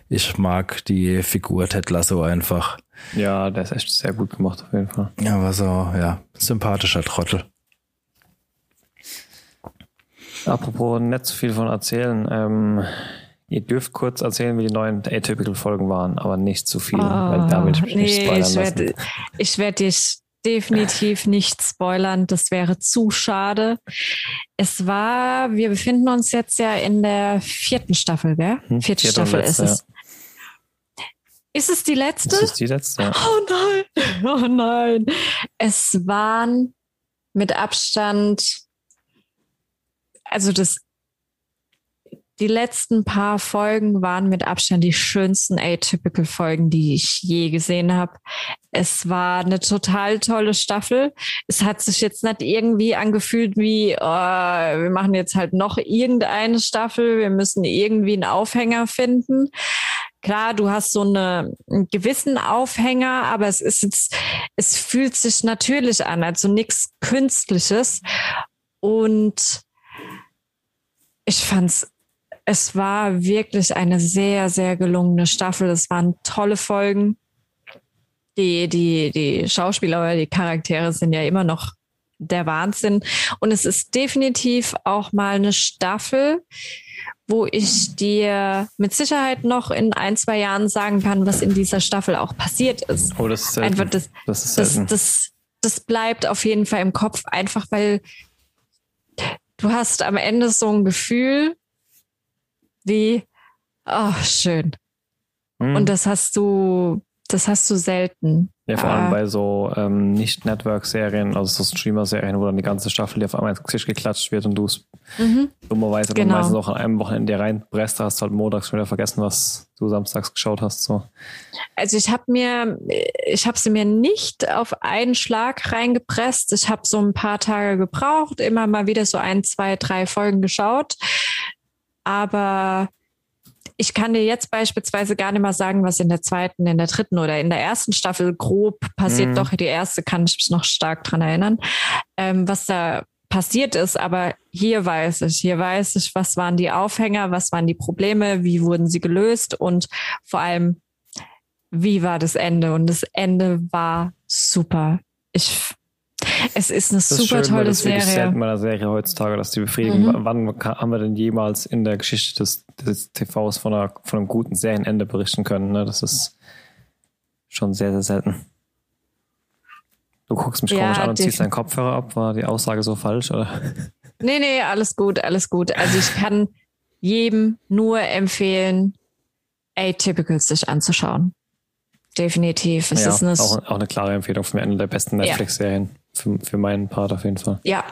ich mag die Figur Ted Lasso einfach. Ja, der ist echt sehr gut gemacht auf jeden Fall. Ja, aber so, ja, sympathischer Trottel. Apropos nicht zu viel von erzählen, ähm, ihr dürft kurz erzählen, wie die neuen Atypical-Folgen waren, aber nicht zu viel, oh, weil da will ich mich nee, nicht spoilern ich werde, ich werde dich definitiv nicht spoilern. Das wäre zu schade. Es war, wir befinden uns jetzt ja in der vierten Staffel, gell? Hm, Vierte Staffel letzte, ist es. Ja. Ist es die letzte? Ist die letzte. Ja. Oh nein, oh nein. Es waren mit Abstand, also das die letzten paar Folgen waren mit Abstand die schönsten Atypical-Folgen, die ich je gesehen habe. Es war eine total tolle Staffel. Es hat sich jetzt nicht irgendwie angefühlt wie, oh, wir machen jetzt halt noch irgendeine Staffel, wir müssen irgendwie einen Aufhänger finden. Klar, du hast so eine, einen gewissen Aufhänger, aber es ist jetzt, es fühlt sich natürlich an, also nichts Künstliches. Und ich fand's es war wirklich eine sehr, sehr gelungene Staffel. Es waren tolle Folgen. Die, die, die Schauspieler oder die Charaktere sind ja immer noch der Wahnsinn. Und es ist definitiv auch mal eine Staffel, wo ich dir mit Sicherheit noch in ein, zwei Jahren sagen kann, was in dieser Staffel auch passiert ist. Oh, das ist Einfach das, das ist das, selten. das, das bleibt auf jeden Fall im Kopf, einfach weil du hast am Ende so ein Gefühl wie, oh, schön. Hm. Und das hast du, das hast du selten. Ja, vor allem Ah. bei so ähm, Nicht-Network-Serien, also so Streamer-Serien, wo dann die ganze Staffel dir auf einmal ins Gesicht geklatscht wird und du es Mhm. dummerweise Genau. dann meistens auch an einem Wochenende reinpresst, hast halt montags schon wieder vergessen, was du samstags geschaut hast. So. Also ich habe mir, ich habe sie mir nicht auf einen Schlag reingepresst. Ich habe so ein paar Tage gebraucht, immer mal wieder so ein, zwei, drei Folgen geschaut. Aber ich kann dir jetzt beispielsweise gar nicht mal sagen, was in der zweiten, in der dritten oder in der ersten Staffel grob passiert. Mhm. Doch, die erste kann ich mich noch stark dran erinnern, ähm, was da passiert ist. Aber hier weiß ich, hier weiß ich, was waren die Aufhänger, was waren die Probleme, wie wurden sie gelöst und vor allem, wie war das Ende? Und das Ende war super. Ich, es ist eine Das ist super schön, weil tolle das wirklich selten Serie. bei einer Serie heutzutage, dass die befriedigen. Mhm. Wann haben wir denn jemals in der Geschichte des, des TVs von, einer, von einem guten Serienende berichten können? Ne? Das ist schon sehr, sehr selten. Du guckst mich Ja, komisch an und ziehst deinen Kopfhörer ab. War die Aussage so falsch? Oder? Nee, nee, alles gut, alles gut. Also ich kann jedem nur empfehlen, Atypical sich anzuschauen. Definitiv. Es ja, ist eine, auch, auch eine klare Empfehlung für mich. Eine der besten. Netflix-Serien. Für, für meinen Part auf jeden Fall. ja,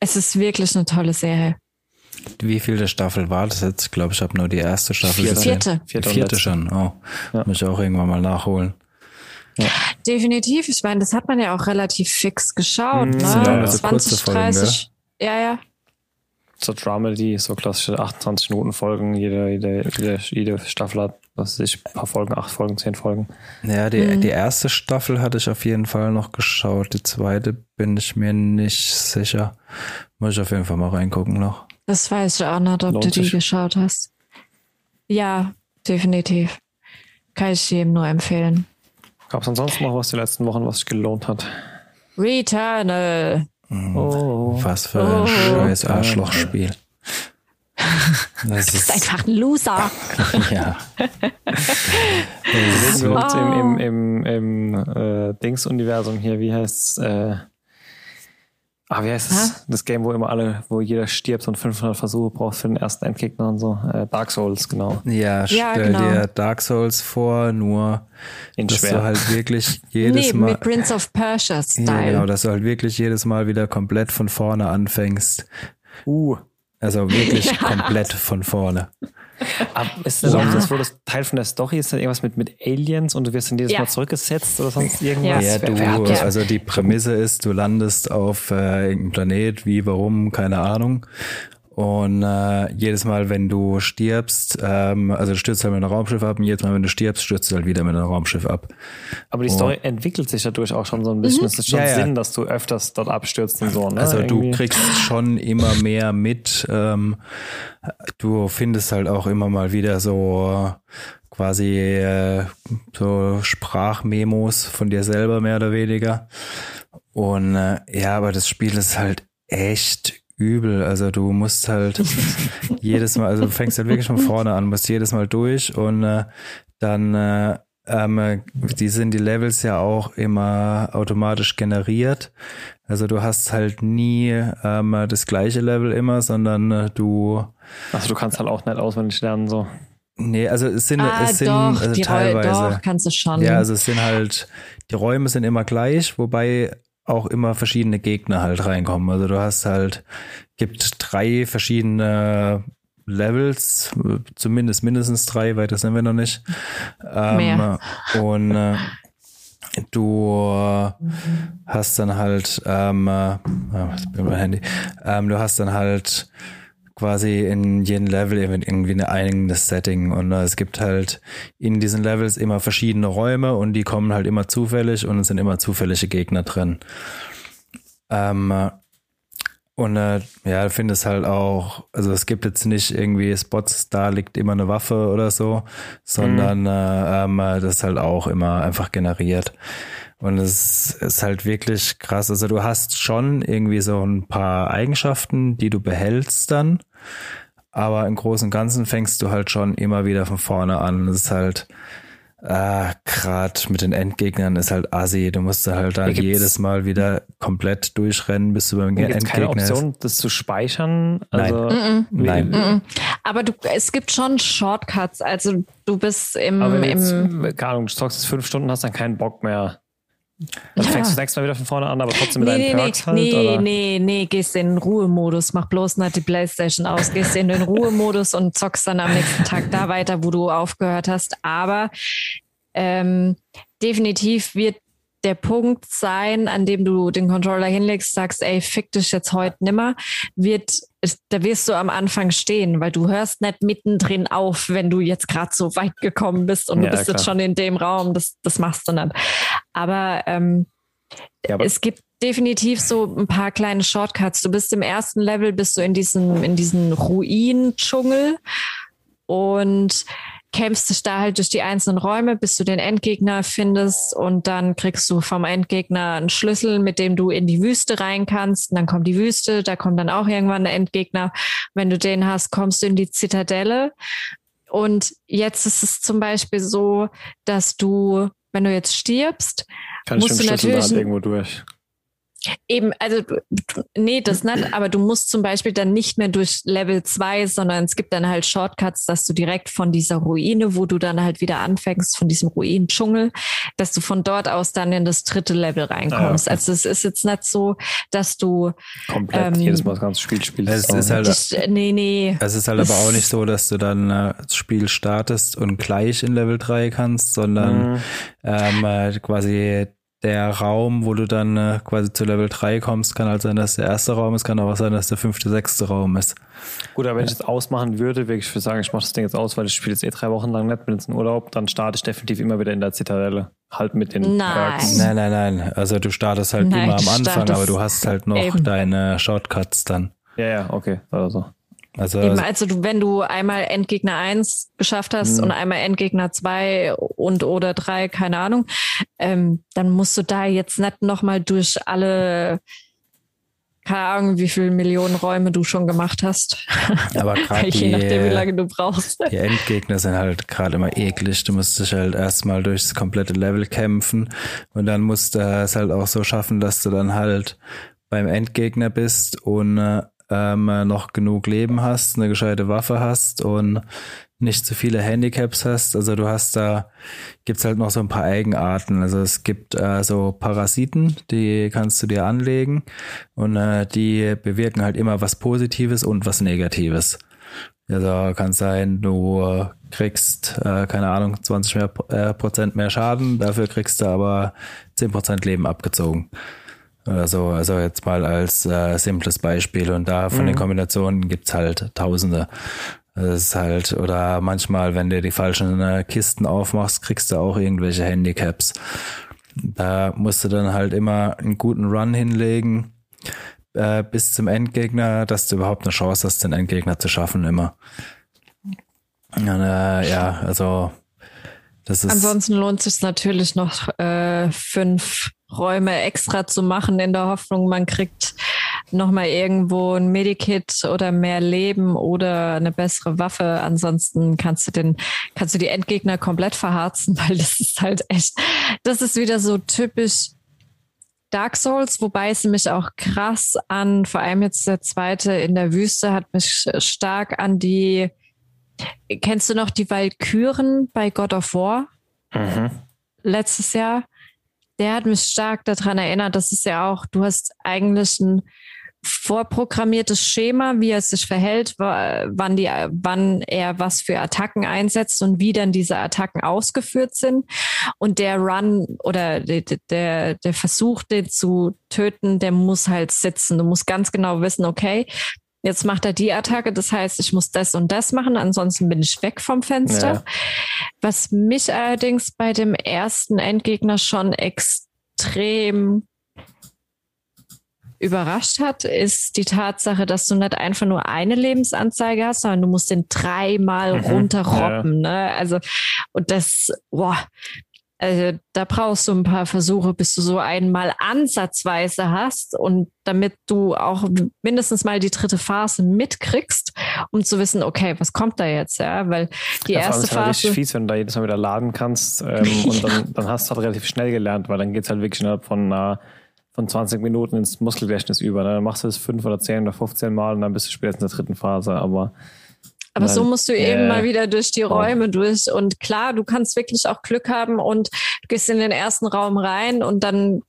es ist wirklich eine tolle Serie. Wie viel der Staffel war das jetzt? Ich glaube, ich habe nur die erste Staffel Vierte. gesehen. Vierte. Vierte Vierte schon. Oh, Ja. muss ich auch irgendwann mal nachholen. Definitiv. Ich meine, das hat man ja auch relativ fix geschaut. Mhm. Ne? Ja auch so kurze 20, Folgen, 30. Ja, ja. So Dramedy, so klassische 28 Minuten Folgen. Jede, jede, jede, jede Staffel hat, was weiß ich, ein paar Folgen, acht Folgen, zehn Folgen. Ja, die, Mhm. die erste Staffel hatte ich auf jeden Fall noch geschaut. Die zweite bin ich mir nicht sicher. Muss ich auf jeden Fall mal reingucken noch. Das weiß ich auch nicht, ob Lohnt du die sich. geschaut hast. Ja, definitiv. Kann ich jedem nur empfehlen. Gab es ansonsten noch was die letzten Wochen, was sich gelohnt hat? Returnal. Oh. Was für ein Oh. scheiß Arschlochspiel. Das Das ist ist, einfach ein Loser. ja. Wir uns Oh. im, im, im, im äh, Dings-Universum hier, wie heißt's? Äh, ah, wie heißt es? Das Game, wo immer alle, wo jeder stirbt und 500 Versuche braucht für den ersten Endgegner und so. Äh, Dark Souls, genau. Ja, Ja, stell genau. dir Dark Souls vor, nur In dass schwer. du halt wirklich jedes Nee, Mal. mit Prince of Persia Ja, Style. genau, dass du halt wirklich jedes Mal wieder komplett von vorne anfängst. uh. Also wirklich komplett von vorne. Aber ist das Ja. das, wo das Teil von der Story ist, dann irgendwas mit, mit Aliens und du wirst dann jedes Ja. Mal zurückgesetzt oder sonst irgendwas? Ja. Ja, du, also die Prämisse ist, du landest auf äh, irgendeinem Planet, wie, warum, keine Ahnung. Und äh, jedes Mal, wenn du stirbst, ähm, also du stürzt halt mit einem Raumschiff ab und jedes Mal, wenn du stirbst, stürzt du halt wieder mit einem Raumschiff ab. Aber die Story entwickelt sich dadurch auch schon so ein bisschen. Es ist schon Ja, ja. Sinn, dass du öfters dort abstürzt und so. Ne? Also du Irgendwie. kriegst schon immer mehr mit. Ähm, du findest halt auch immer mal wieder so quasi äh, so Sprachmemos von dir selber mehr oder weniger. Und äh, ja, aber das Spiel ist halt echt übel. Also du musst halt jedes Mal, also du fängst halt wirklich von vorne an, musst jedes Mal durch und äh, dann äh, ähm, die sind die Levels ja auch immer automatisch generiert. Also du hast halt nie ähm, das gleiche Level immer, sondern äh, du Also du kannst halt auch nicht auswendig lernen. So. nee, also es sind ah, es sind doch, also die teilweise doch, kannst du schon. ja, also es sind halt, die Räume sind immer gleich, wobei auch immer verschiedene Gegner halt reinkommen. Also du hast halt, gibt drei verschiedene Levels, zumindest mindestens drei, weiter sind wir noch nicht. Ähm, Mehr. Und äh, du hast dann halt, ähm, äh, was ist mein Handy, ähm, du hast dann halt quasi in jedem Level irgendwie ein eigenes Setting und äh, es gibt halt in diesen Levels immer verschiedene Räume und die kommen halt immer zufällig und es sind immer zufällige Gegner drin. Ähm, Und äh, ja, finde es halt auch, also es gibt jetzt nicht irgendwie Spots, da liegt immer eine Waffe oder so, sondern mhm. äh, ähm, das ist halt auch immer einfach generiert. Und es ist halt wirklich krass. Also du hast schon irgendwie so ein paar Eigenschaften, die du behältst dann, aber im Großen und Ganzen fängst du halt schon immer wieder von vorne an. Es ist halt, Ah, gerade mit den Endgegnern ist halt assi. Du musst halt dann jedes Mal wieder komplett durchrennen, bis du beim Endgegner ist. keine Option, das zu speichern? Also, Nein. Nein. Nein. Aber du, es gibt schon Shortcuts. Also du bist im... Aber wenn im jetzt, keine Ahnung, du zockst fünf Stunden, hast dann keinen Bock mehr. Dann ja. fängst du das nächste Mal wieder von vorne an, aber trotzdem mit nee, deinen Perks nee, halt? Nee, oder? nee, nee, gehst in den Ruhemodus, mach bloß nicht die Playstation aus, gehst in den Ruhemodus und zockst dann am nächsten Tag da weiter, wo du aufgehört hast. Aber ähm, definitiv wird der Punkt sein, an dem du den Controller hinlegst, sagst, ey, fick dich jetzt heute nimmer, wird, da wirst du am Anfang stehen, weil du hörst nicht mittendrin auf, wenn du jetzt gerade so weit gekommen bist und ja, du bist klar. jetzt schon in dem Raum, das, das machst du nicht. Aber, ähm, ja, aber es gibt definitiv so ein paar kleine Shortcuts. Du bist im ersten Level, bist du in diesem, in diesen Ruin-Dschungel und kämpfst dich da halt durch die einzelnen Räume, bis du den Endgegner findest und dann kriegst du vom Endgegner einen Schlüssel, mit dem du in die Wüste rein kannst. Und dann kommt die Wüste, da kommt dann auch irgendwann der Endgegner. Wenn du den hast, kommst du in die Zitadelle. Und jetzt ist es zum Beispiel so, dass du, wenn du jetzt stirbst, Kann musst du natürlich irgendwo durch. Eben, also nee, das nicht, aber du musst zum Beispiel dann nicht mehr durch Level 2, sondern es gibt dann halt Shortcuts, dass du direkt von dieser Ruine, wo du dann halt wieder anfängst, von diesem Ruinen-Dschungel, dass du von dort aus dann in das dritte Level reinkommst. Ah, okay. Also es ist jetzt nicht so, dass du komplett ähm, jedes Mal das ganze Spiel spielst. Es ist halt, das, nee, nee. Es ist halt aber auch nicht so, dass du dann äh, das Spiel startest und gleich in Level 3 kannst, sondern mhm. ähm, äh, quasi der Raum, wo du dann äh, quasi zu Level 3 kommst, kann halt sein, dass der erste Raum ist, kann aber auch sein, dass der fünfte, sechste Raum ist. Gut, aber wenn ich es ausmachen würde, wirklich, ich würde sagen, ich mache das Ding jetzt aus, weil ich spiele jetzt eh drei Wochen lang nicht, bin jetzt in Urlaub, dann starte ich definitiv immer wieder in der Zitadelle. Halt mit den nein. Perks. Nein, nein, nein. Also du startest halt nein, immer am Anfang, aber du hast halt noch eben. deine Shortcuts dann. Ja, ja, okay. Also. Also, Eben, also du, wenn du einmal Endgegner 1 geschafft hast mh. und einmal Endgegner 2 und oder 3, keine Ahnung, ähm, dann musst du da jetzt nicht nochmal durch alle, keine Ahnung, wie viele Millionen Räume du schon gemacht hast. Aber gerade Je nachdem, wie lange du brauchst. Die Endgegner sind halt gerade immer eklig. Du musst dich halt erstmal durchs komplette Level kämpfen und dann musst du es halt auch so schaffen, dass du dann halt beim Endgegner bist und äh, ähm, noch genug Leben hast, eine gescheite Waffe hast und nicht zu viele Handicaps hast. Also du hast da, gibt's halt noch so ein paar Eigenarten. Also es gibt äh, so Parasiten, die kannst du dir anlegen und äh, die bewirken halt immer was Positives und was Negatives. Also kann sein, du kriegst, äh, keine Ahnung, 20 mehr, äh, Prozent mehr Schaden, dafür kriegst du aber 10 Prozent Leben abgezogen oder so. Also jetzt mal als äh, simples Beispiel. Und da von mhm. den Kombinationen gibt's halt Tausende. Das ist halt, oder manchmal, wenn du die falschen äh, Kisten aufmachst, kriegst du auch irgendwelche Handicaps. Da musst du dann halt immer einen guten Run hinlegen äh, bis zum Endgegner, dass du überhaupt eine Chance hast, den Endgegner zu schaffen, immer. Und, äh, ja, also das ist. Ansonsten lohnt es sich natürlich noch äh, fünf Räume extra zu machen in der Hoffnung, man kriegt nochmal irgendwo ein Medikit oder mehr Leben oder eine bessere Waffe. Ansonsten kannst du den, kannst du die Endgegner komplett verharzen, weil das ist halt echt, das ist wieder so typisch Dark Souls, wobei es mich auch krass an, vor allem jetzt der zweite in der Wüste hat mich stark an die, kennst du noch die Valkyren bei God of War? Mhm. Letztes Jahr? Der hat mich stark daran erinnert, dass es ja auch, du hast eigentlich ein vorprogrammiertes Schema, wie er sich verhält, wann, die, wann er was für Attacken einsetzt und wie dann diese Attacken ausgeführt sind. Und der Run oder der, der, der Versuch, den zu töten, der muss halt sitzen. Du musst ganz genau wissen, okay, Jetzt macht er die Attacke, das heißt, ich muss das und das machen, ansonsten bin ich weg vom Fenster. Ja. Was mich allerdings bei dem ersten Endgegner schon extrem überrascht hat, ist die Tatsache, dass du nicht einfach nur eine Lebensanzeige hast, sondern du musst den dreimal Mhm. runterroppen. Ne? Also, und das, boah, also da brauchst du ein paar Versuche, bis du so einmal ansatzweise hast und damit du auch mindestens mal die dritte Phase mitkriegst, um zu wissen, okay, was kommt da jetzt, ja, weil die Ja, vor allem erste ist halt richtig Phase, fies, wenn du da jedes Mal wieder laden kannst ähm, und dann, dann hast du halt relativ schnell gelernt, weil dann geht's halt wirklich innerhalb von, äh, von 20 Minuten ins Muskelgedächtnis über. Ne? Dann machst du das fünf oder zehn oder 15 Mal und dann bist du spätestens in der dritten Phase. Aber aber so Nein. musst du eben Äh, mal wieder durch die. Räume durch und klar, du kannst wirklich auch Glück haben und du gehst in den ersten Raum rein und dann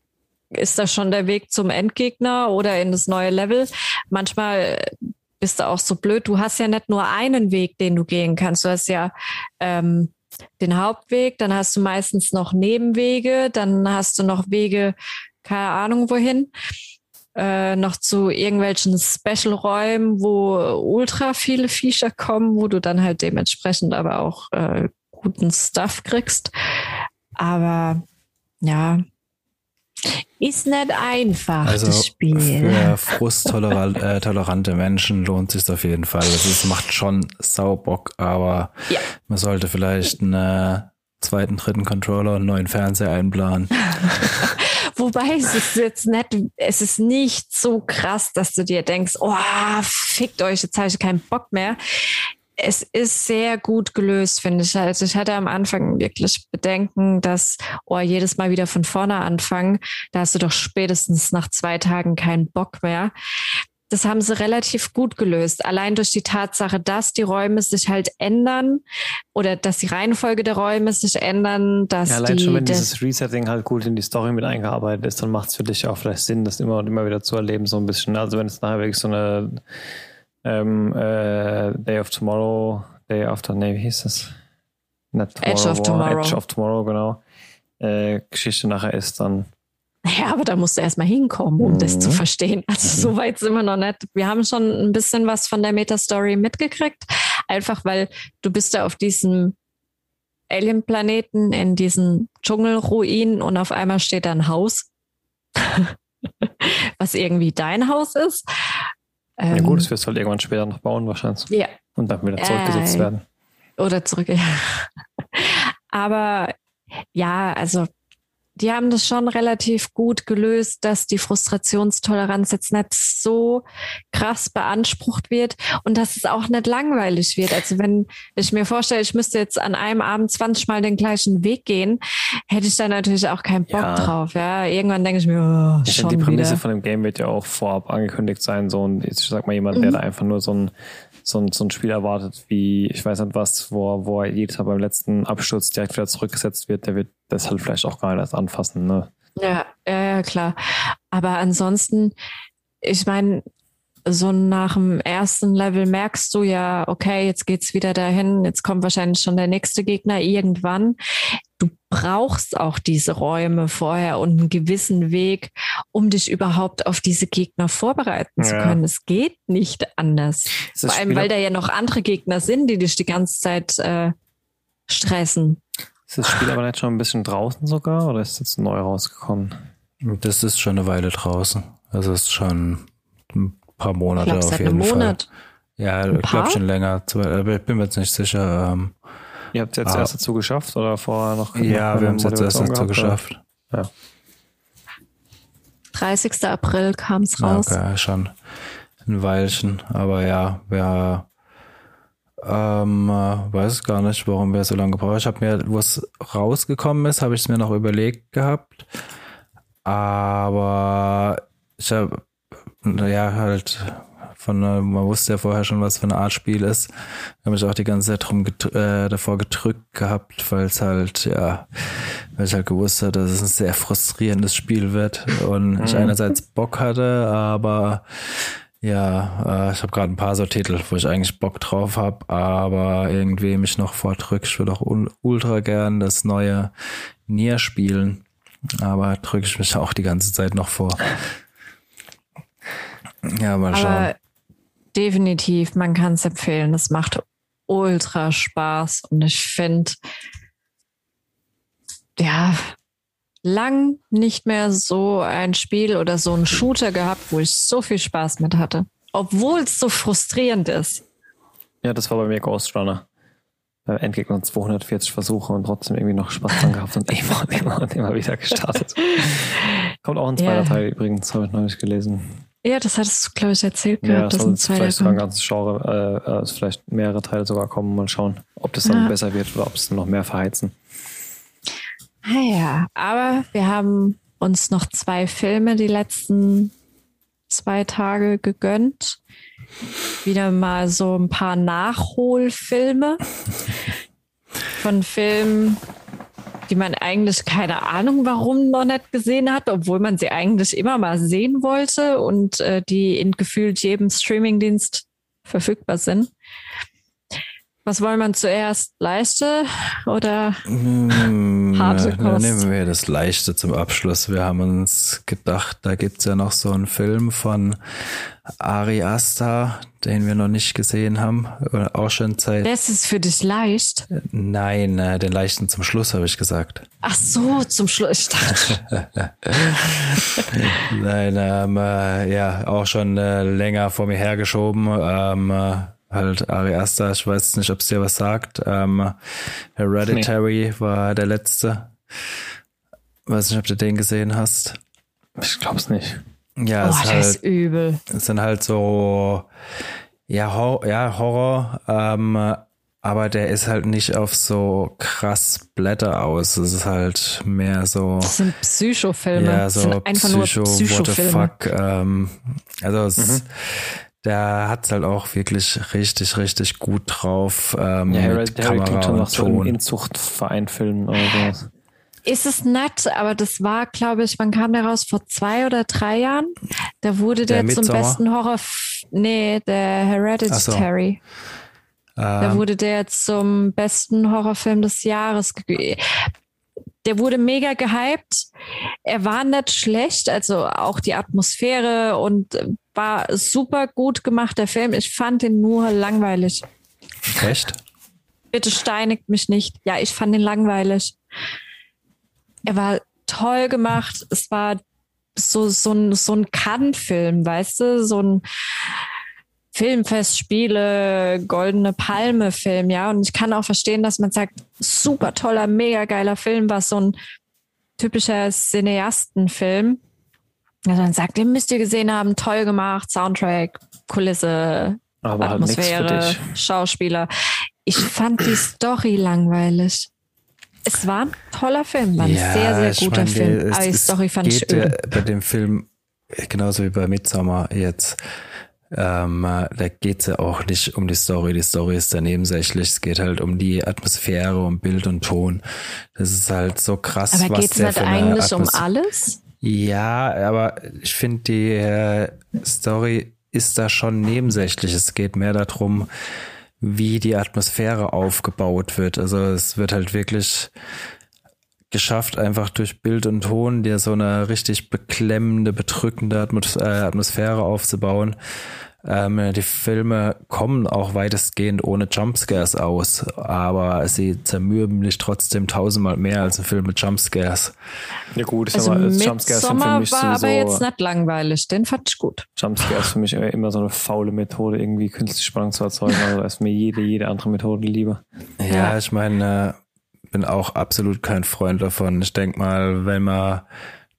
ist das schon der Weg zum Endgegner oder in das neue Level. Manchmal bist du auch so blöd. Du hast ja nicht nur einen Weg, den du gehen kannst. Du hast ja ähm, den Hauptweg, dann hast du meistens noch Nebenwege, dann hast du noch Wege, keine Ahnung wohin, äh, noch zu irgendwelchen Special-Räumen, wo ultra viele Viecher kommen, wo du dann halt dementsprechend aber auch äh, guten Stuff kriegst. Aber ja, ist nicht einfach, Also das Spiel. für frusttolerante äh, tolerante Menschen lohnt sich auf jeden Fall. Es macht schon Saubock, aber Ja. man sollte vielleicht einen zweiten, dritten Controller und einen neuen Fernseher einplanen. Wobei es ist jetzt nicht, es ist nicht so krass, dass du dir denkst, oh, fickt euch, jetzt habe ich keinen Bock mehr. Es ist sehr gut gelöst, finde ich. Also ich hatte am Anfang wirklich Bedenken, dass, oh, jedes Mal wieder von vorne anfangen, da hast du doch spätestens nach zwei Tagen keinen Bock mehr. Das haben sie relativ gut gelöst. Allein durch die Tatsache, dass die Räume sich halt ändern oder dass die Reihenfolge der Räume sich ändern, dass ja, allein die, schon, wenn dieses Resetting halt gut in die Story mit eingearbeitet ist, dann macht es für dich auch vielleicht Sinn, das immer und immer wieder zu erleben, so ein bisschen. Also wenn es nachher wirklich so eine ähm, äh, Day of Tomorrow, Day After, nee, wie hieß das? Nicht Edge of Tomorrow. Edge of Tomorrow, genau. Äh, Geschichte nachher ist, dann Ja, aber da musst du erstmal hinkommen, um das Mhm. zu verstehen. Also so weit sind wir noch nicht. Wir haben schon ein bisschen was von der Meta-Story mitgekriegt. Einfach weil du bist da auf diesem Alien-Planeten in diesen Dschungelruinen und auf einmal steht da ein Haus, was irgendwie dein Haus ist. ja Ähm, gut, das wirst du halt irgendwann später noch bauen wahrscheinlich ja, und dann wieder zurückgesetzt Äh, werden. oder zurück. Ja. Aber ja, also die haben das schon relativ gut gelöst, dass die Frustrationstoleranz jetzt nicht so krass beansprucht wird und dass es auch nicht langweilig wird. Also wenn ich mir vorstelle, ich müsste jetzt an einem Abend 20 Mal den gleichen Weg gehen, hätte ich da natürlich auch keinen Bock Ja. drauf. Ja, irgendwann denke ich mir, oh, Ich schon die Prämisse wieder. von dem Game wird ja auch vorab angekündigt sein. So ein, ich sag mal, jemand, Mhm. der da einfach nur so ein, so ein, so ein Spiel erwartet, wie, ich weiß nicht was, wo, wo er jedes Mal beim letzten Absturz direkt wieder zurückgesetzt wird, der wird das halt vielleicht auch gar nicht erst anfassen. Ne? Ja, ja, klar. Aber ansonsten, ich meine, so nach dem ersten Level merkst du ja, okay, jetzt geht's wieder dahin, jetzt kommt wahrscheinlich schon der nächste Gegner irgendwann. Du brauchst auch diese Räume vorher und einen gewissen Weg, um dich überhaupt auf diese Gegner vorbereiten zu Ja. können. Es geht nicht anders. Vor allem, Spiel- weil da ja noch andere Gegner sind, die dich die ganze Zeit äh, stressen. Ist das Spiel aber nicht schon ein bisschen draußen sogar oder ist jetzt neu rausgekommen? Das ist schon eine Weile draußen. Das ist schon ein paar Ich Monate glaube, auf seit jeden einem Fall. Monat. Ja, Ein ich glaube schon länger. Ich bin mir jetzt nicht sicher. Ähm, Ihr habt es jetzt Ah. erst dazu geschafft oder vorher noch? ja, noch wir haben es jetzt erst dazu geschafft. 30. April kam's Ja, raus. okay, schon ein Weilchen. Aber ja, wir ähm, äh, weiß gar nicht, warum wir so lange gebraucht haben. Ich habe mir, wo es rausgekommen ist, habe ich es mir noch überlegt gehabt. Aber ich habe, ja, halt von, äh, man wusste ja vorher schon, was für eine Art Spiel ist. Ich habe mich auch die ganze Zeit drum gedr äh, davor gedrückt gehabt, weil es halt, ja, weil ich halt gewusst habe, dass es ein sehr frustrierendes Spiel wird und ich einerseits Bock hatte, aber ja, äh, ich habe gerade ein paar so Titel, wo ich eigentlich Bock drauf habe, aber irgendwie mich noch vordrückt. Ich würde auch ultra gern das neue Nier spielen, aber drücke ich mich auch die ganze Zeit noch vor. Ja, mal schauen. Definitiv, man kann es empfehlen. Es macht ultra Spaß und ich finde, ja, lang nicht mehr so ein Spiel oder so einen Shooter gehabt, wo ich so viel Spaß mit hatte. Obwohl es so frustrierend ist. Ja, das war bei mir Ghost Runner. Beim Endgegner 240 Versuche und trotzdem irgendwie noch Spaß dran gehabt und immer und immer und immer wieder gestartet. Kommt auch ein zweiter Ja. Teil übrigens, habe ich neulich gelesen. Ja, das hattest du, glaube ich, erzählt Ja, gehabt, soll ein jetzt zweiter vielleicht sogar ein ganzes Genre, äh, es vielleicht mehrere Teile sogar kommen. Mal schauen, ob das dann Ja. besser wird oder ob es noch mehr verheizen. Ah Ja, aber wir haben uns noch zwei Filme die letzten zwei Tage gegönnt. Wieder mal so ein paar Nachholfilme von Filmen, die man eigentlich keine Ahnung warum noch nicht gesehen hat, obwohl man sie eigentlich immer mal sehen wollte und äh, die in gefühlt jedem Streamingdienst verfügbar sind. Was wollen wir zuerst? Leiste oder Hm, Harte Kost. Nehmen wir das Leichte zum Abschluss. Wir haben uns gedacht, da gibt's ja noch so einen Film von Ari Aster, den wir noch nicht gesehen haben. Auch schon seit. das ist für dich leicht? Nein, äh, den Leichten zum Schluss, habe ich gesagt. Ach so, zum Schluss. Ich dachte, Nein, ähm, äh, ja, auch schon äh, länger vor mir hergeschoben. Ähm, äh, halt Ari Aster, ich weiß nicht, ob es dir was sagt. Ähm, Hereditary war der letzte. Weiß nicht, ob du den gesehen hast. Ich glaube es nicht. Ja, oh, es, ist das halt, ist übel. es sind halt so, ja, Hor ja Horror, ähm, aber der ist halt nicht auf so krass Blätter aus. Es ist halt mehr so. Das sind Psychofilme. Ja, das so sind einfach Psycho, nur what the Psychofilme. fuck. Ähm, also es, der hat's halt auch wirklich richtig, richtig gut drauf ähm, Ja, mit Hereditary klingt Kamera und so einem Ton. Inzuchtverein-Film oder sowas. Ist es nett, aber das war, glaube ich, wann kam der raus? Vor zwei oder drei Jahren? Da wurde der, Der zum besten Horror. Nee, der Hereditary. Da Ähm, wurde der zum besten Horrorfilm des Jahres. Der wurde mega gehypt. Er war nicht schlecht, also auch die Atmosphäre und äh, war super gut gemacht, der Film. Ich fand ihn nur langweilig. echt? Bitte steinigt mich nicht. Ja, ich fand ihn langweilig. Er war toll gemacht. Es war so, so ein, so ein Cannes-Film, weißt du? So ein Filmfestspiele, Goldene Palme-Film, ja. Und ich kann auch verstehen, dass man sagt, super toller, mega geiler Film, war so ein typischer Cineastenfilm. Also man sagt, den müsst ihr gesehen haben, toll gemacht, Soundtrack, Kulisse, Aber halt Atmosphäre, dich. Schauspieler. Ich fand die Story langweilig. Es war ein toller Film, war ein sehr, sehr ich guter meine, Film. es- Aber die es Story fand ich ja öde. bei dem Film genauso wie bei Midsommar jetzt. Ähm, äh, da geht's ja auch nicht um die Story. Die Story ist da nebensächlich. Es geht halt um die Atmosphäre, um Bild und Ton. Das ist halt so krass, Aber was geht es nicht eigentlich um Atmos- alles? Ja, aber ich finde, die äh, Story ist da schon nebensächlich. Es geht mehr darum, wie die Atmosphäre aufgebaut wird. Also es wird halt wirklich geschafft, einfach durch Bild und Ton dir so eine richtig beklemmende, bedrückende äh, Atmosphäre aufzubauen. Ähm, die Filme kommen auch weitestgehend ohne Jumpscares aus, aber sie zermürben dich trotzdem tausendmal mehr als ein Film mit Jumpscares. Ja gut, ich Also sag mal, Jumpscares sind für mich war aber jetzt sowieso nicht langweilig. Den fand ich gut. Jumpscares für mich immer so eine faule Methode, irgendwie künstliche Spannung zu erzeugen. Also da ist mir jede, jede andere Methode lieber. Ja, Ja. ich meine, äh, bin auch absolut kein Freund davon. Ich denk mal, wenn man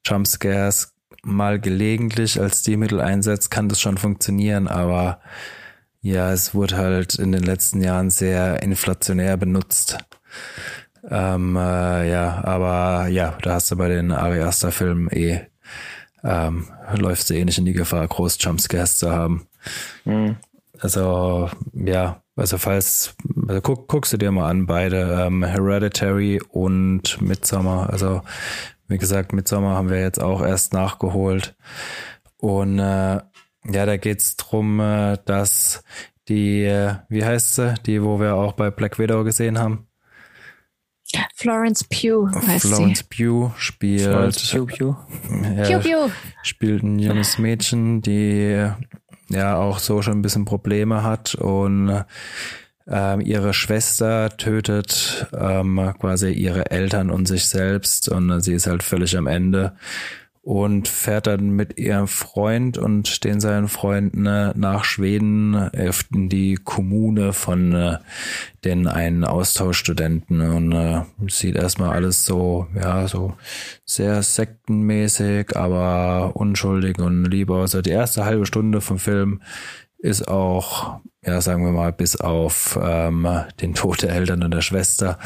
Jumpscares mal gelegentlich als Stilmittel einsetzt, kann das schon funktionieren, aber ja, es wurde halt in den letzten Jahren sehr inflationär benutzt. Ähm, äh, ja, aber ja, da hast du bei den Ari Aster Filmen eh, ähm, läufst du eh nicht in die Gefahr, groß Jumpscares zu haben. Mhm. Also, ja, also falls, also guck, guckst du dir mal an, beide, ähm, Hereditary und Midsommar. Also, wie gesagt, Midsommar haben wir jetzt auch erst nachgeholt. Und äh, ja, da geht's drum, äh, dass die, äh, wie heißt sie, die, wo wir auch bei Black Widow gesehen haben, Florence Pugh heißt Florence Pugh spielt, Florence Pugh Pugh. sie. ja, Pew Pew. spielt ein junges Mädchen, die ja auch so schon ein bisschen Probleme hat und äh, ähm, ihre Schwester tötet ähm, quasi ihre Eltern und sich selbst und sie ist halt völlig am Ende und fährt dann mit ihrem Freund und den seinen Freunden äh, nach Schweden in die Kommune von äh, den einen Austauschstudenten und äh, sieht erstmal alles so, ja, so sehr sektenmäßig, aber unschuldig und lieb aus. Also die erste halbe Stunde vom Film ist auch, ja, sagen wir mal, bis auf ähm, den Tod der Eltern und der Schwester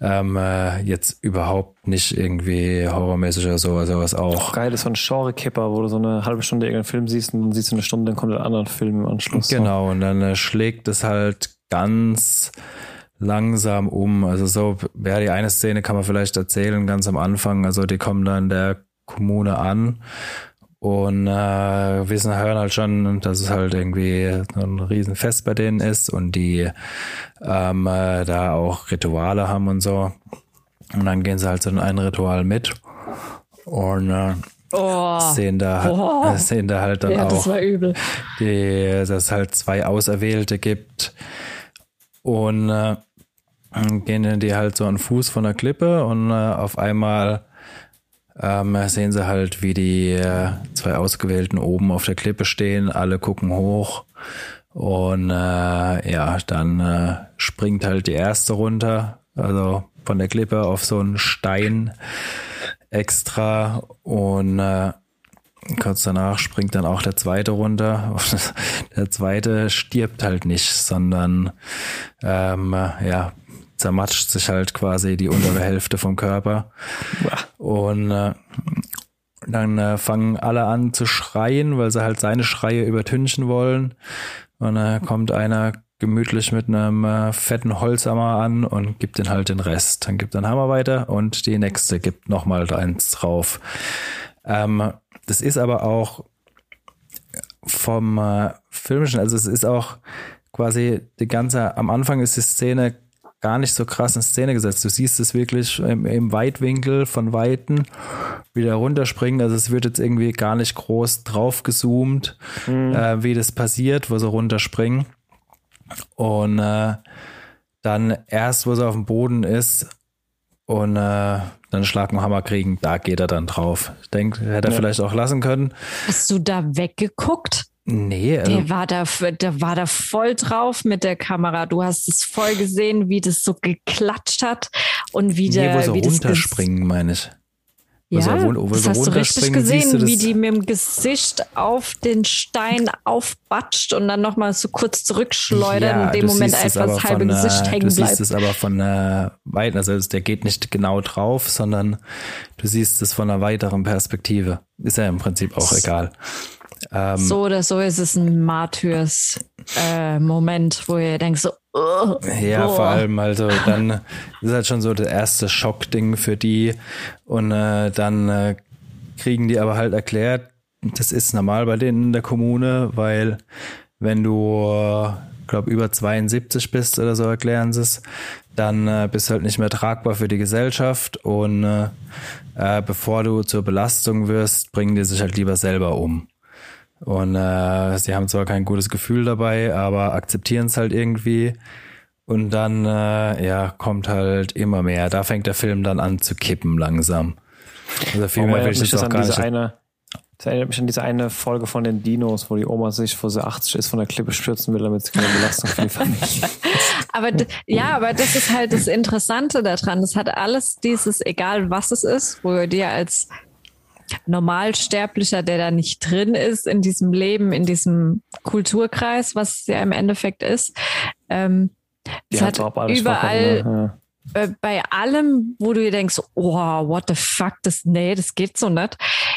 ähm, äh, jetzt überhaupt nicht irgendwie horrormäßig oder sowas, sowas auch. Geil ist so ein Genre-Kipper, wo du so eine halbe Stunde irgendeinen Film siehst und dann siehst du eine Stunde, dann kommt ein anderer Film im Anschluss. Genau, und dann äh, schlägt es halt ganz langsam um. Also so, ja, die eine Szene kann man vielleicht erzählen, ganz am Anfang. Also die kommen dann in der Kommune an und äh, wissen hören halt schon, dass es halt irgendwie ein Riesenfest bei denen ist und die ähm, äh, da auch Rituale haben und so. Und dann gehen sie halt so in ein Ritual mit und äh, oh. sehen da oh. sehen da halt dann ja, auch, Die, dass es halt zwei Auserwählte gibt und äh, gehen die halt so an Fuß von der Klippe und äh, auf einmal ähm, sehen sie halt, wie die äh, zwei Ausgewählten oben auf der Klippe stehen, alle gucken hoch. Und äh, ja, dann äh, springt halt die erste runter, also von der Klippe auf so einen Stein extra. Und äh, kurz danach springt dann auch der zweite runter. der zweite stirbt halt nicht, sondern ähm, ja, zermatscht sich halt quasi die untere Hälfte vom Körper. Und äh, dann äh, fangen alle an zu schreien, weil sie halt seine Schreie übertünchen wollen. Und dann äh, kommt einer gemütlich mit einem äh, fetten Holzhammer an und gibt den halt den Rest. Dann gibt einen Hammer weiter und die nächste gibt nochmal eins drauf. Ähm, das ist aber auch vom äh, filmischen, also es ist auch quasi die ganze, am Anfang ist die Szene gar nicht so krass in Szene gesetzt. Du siehst es wirklich im, im Weitwinkel von Weiten wieder runterspringen. Also es wird jetzt irgendwie gar nicht groß drauf gezoomt, mhm. äh, wie das passiert, wo sie runterspringen. Und äh, dann erst, wo sie auf dem Boden ist und äh, dann Schlag und Hammer kriegen, da geht er dann drauf. Ich denke, hätte er ja. vielleicht auch lassen können. Hast du da weggeguckt? Nee. Also der war da, der war da voll drauf mit der Kamera. Du hast es voll gesehen, wie das so geklatscht hat und wie der. Nee, wo sie wie runterspringen, meine ich. Ja, wo, wo das hast du richtig gesehen, wie die mit dem Gesicht auf den Stein aufbatscht und dann nochmal so kurz zurückschleudern, ja, in dem Moment einfach das halbe Gesicht hängen bleibt. Du siehst es aber von äh, weit, also der geht nicht genau drauf, sondern du siehst es von einer weiteren Perspektive. Ist ja im Prinzip auch egal. Ähm, so oder so ist es ein Martyrs-Moment, äh, wo ihr denkt so, oh, ja, oh. vor allem, also dann ist halt schon so das erste Schockding für die und äh, dann äh, kriegen die aber halt erklärt, das ist normal bei denen in der Kommune, weil wenn du, äh, glaube über 72 bist oder so, erklären sie es, dann äh, bist du halt nicht mehr tragbar für die Gesellschaft und äh, äh, bevor du zur Belastung wirst, bringen die sich halt lieber selber um. Und äh, sie haben zwar kein gutes Gefühl dabei, aber akzeptieren es halt irgendwie. Und dann, äh, ja, kommt halt immer mehr. Da fängt der Film dann an zu kippen langsam. Also viel oh, mehr will ich jetzt auch gar nicht. Eine, das erinnert mich an diese eine Folge von den Dinos, wo die Oma sich, wo sie 80 ist, von der Klippe stürzen will, damit sie keine Belastung für die Familie. aber ja, aber das ist halt das Interessante daran. Das hat alles dieses, egal was es ist, wo du dir als Normalsterblicher, der da nicht drin ist in diesem Leben, in diesem Kulturkreis, was ja im Endeffekt ist. Ähm, es hat überall ne? äh, bei allem, wo du dir denkst, oh, what the fuck, das, nee, das geht so nicht,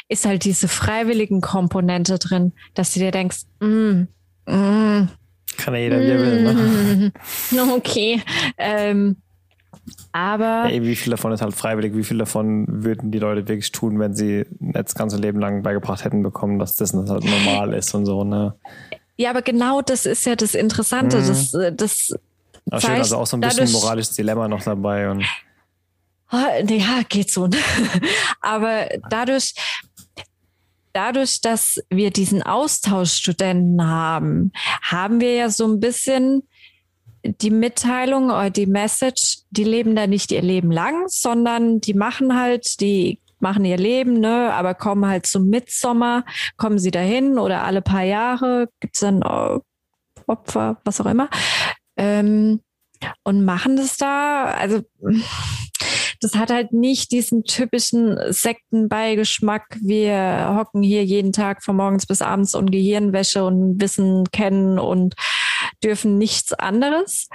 ist halt diese freiwilligen Komponente drin, dass du dir denkst, mm, mm, kann ja jeder, wie er will. Ne? Okay. Ähm, aber. Ey, wie viel davon ist halt freiwillig? Wie viel davon würden die Leute wirklich tun, wenn sie das ganze Leben lang beigebracht hätten bekommen, dass das halt normal ist und so, ne? Ja, aber genau das ist ja das Interessante. Mhm. Das, das aber schön, also auch so ein bisschen moralisches Dilemma noch dabei und. Ja, geht so. Ne? aber dadurch, dadurch, dass wir diesen Austauschstudenten haben, haben wir ja so ein bisschen die Mitteilung oder die Message, die leben da nicht ihr Leben lang, sondern die machen halt, die machen ihr Leben, ne, aber kommen halt zum Mitsommer, kommen sie dahin oder alle paar Jahre gibt's dann äh, Opfer, was auch immer, ähm, und machen das da. Also das hat halt nicht diesen typischen Sektenbeigeschmack. Wir hocken hier jeden Tag von morgens bis abends und Gehirnwäsche und Wissen kennen und dürfen nichts anderes.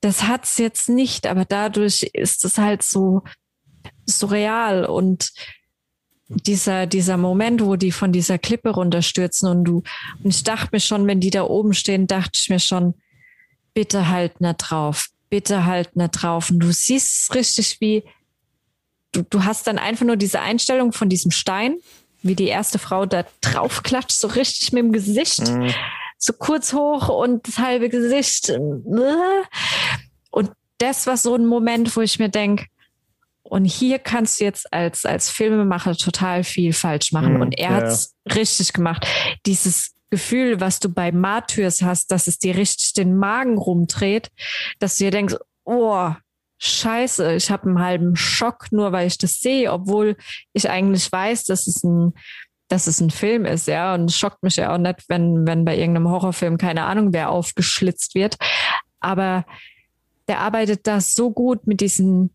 Das hat's jetzt nicht, aber dadurch ist es halt so surreal und dieser, dieser Moment, wo die von dieser Klippe runterstürzen und du, und ich dachte mir schon, wenn die da oben stehen, dachte ich mir schon, bitte halt nicht drauf, bitte halt nicht drauf. Und du siehst richtig, wie du, du hast dann einfach nur diese Einstellung von diesem Stein, wie die erste Frau da drauf klatscht, so richtig mit dem Gesicht, mhm. So kurz hoch und das halbe Gesicht. Und das war so ein Moment, wo ich mir denke, und hier kannst du jetzt als, als Filmemacher total viel falsch machen. Mhm, und er ja. hat es richtig gemacht. Dieses Gefühl, was du bei Martyrs hast, dass es dir richtig den Magen rumdreht, dass du dir denkst, oh, scheiße, ich habe einen halben Schock, nur weil ich das sehe, obwohl ich eigentlich weiß, dass es ein dass es ein Film ist, ja. Und es schockt mich ja auch nicht, wenn, wenn bei irgendeinem Horrorfilm keine Ahnung, wer aufgeschlitzt wird. Aber der arbeitet da so gut mit diesen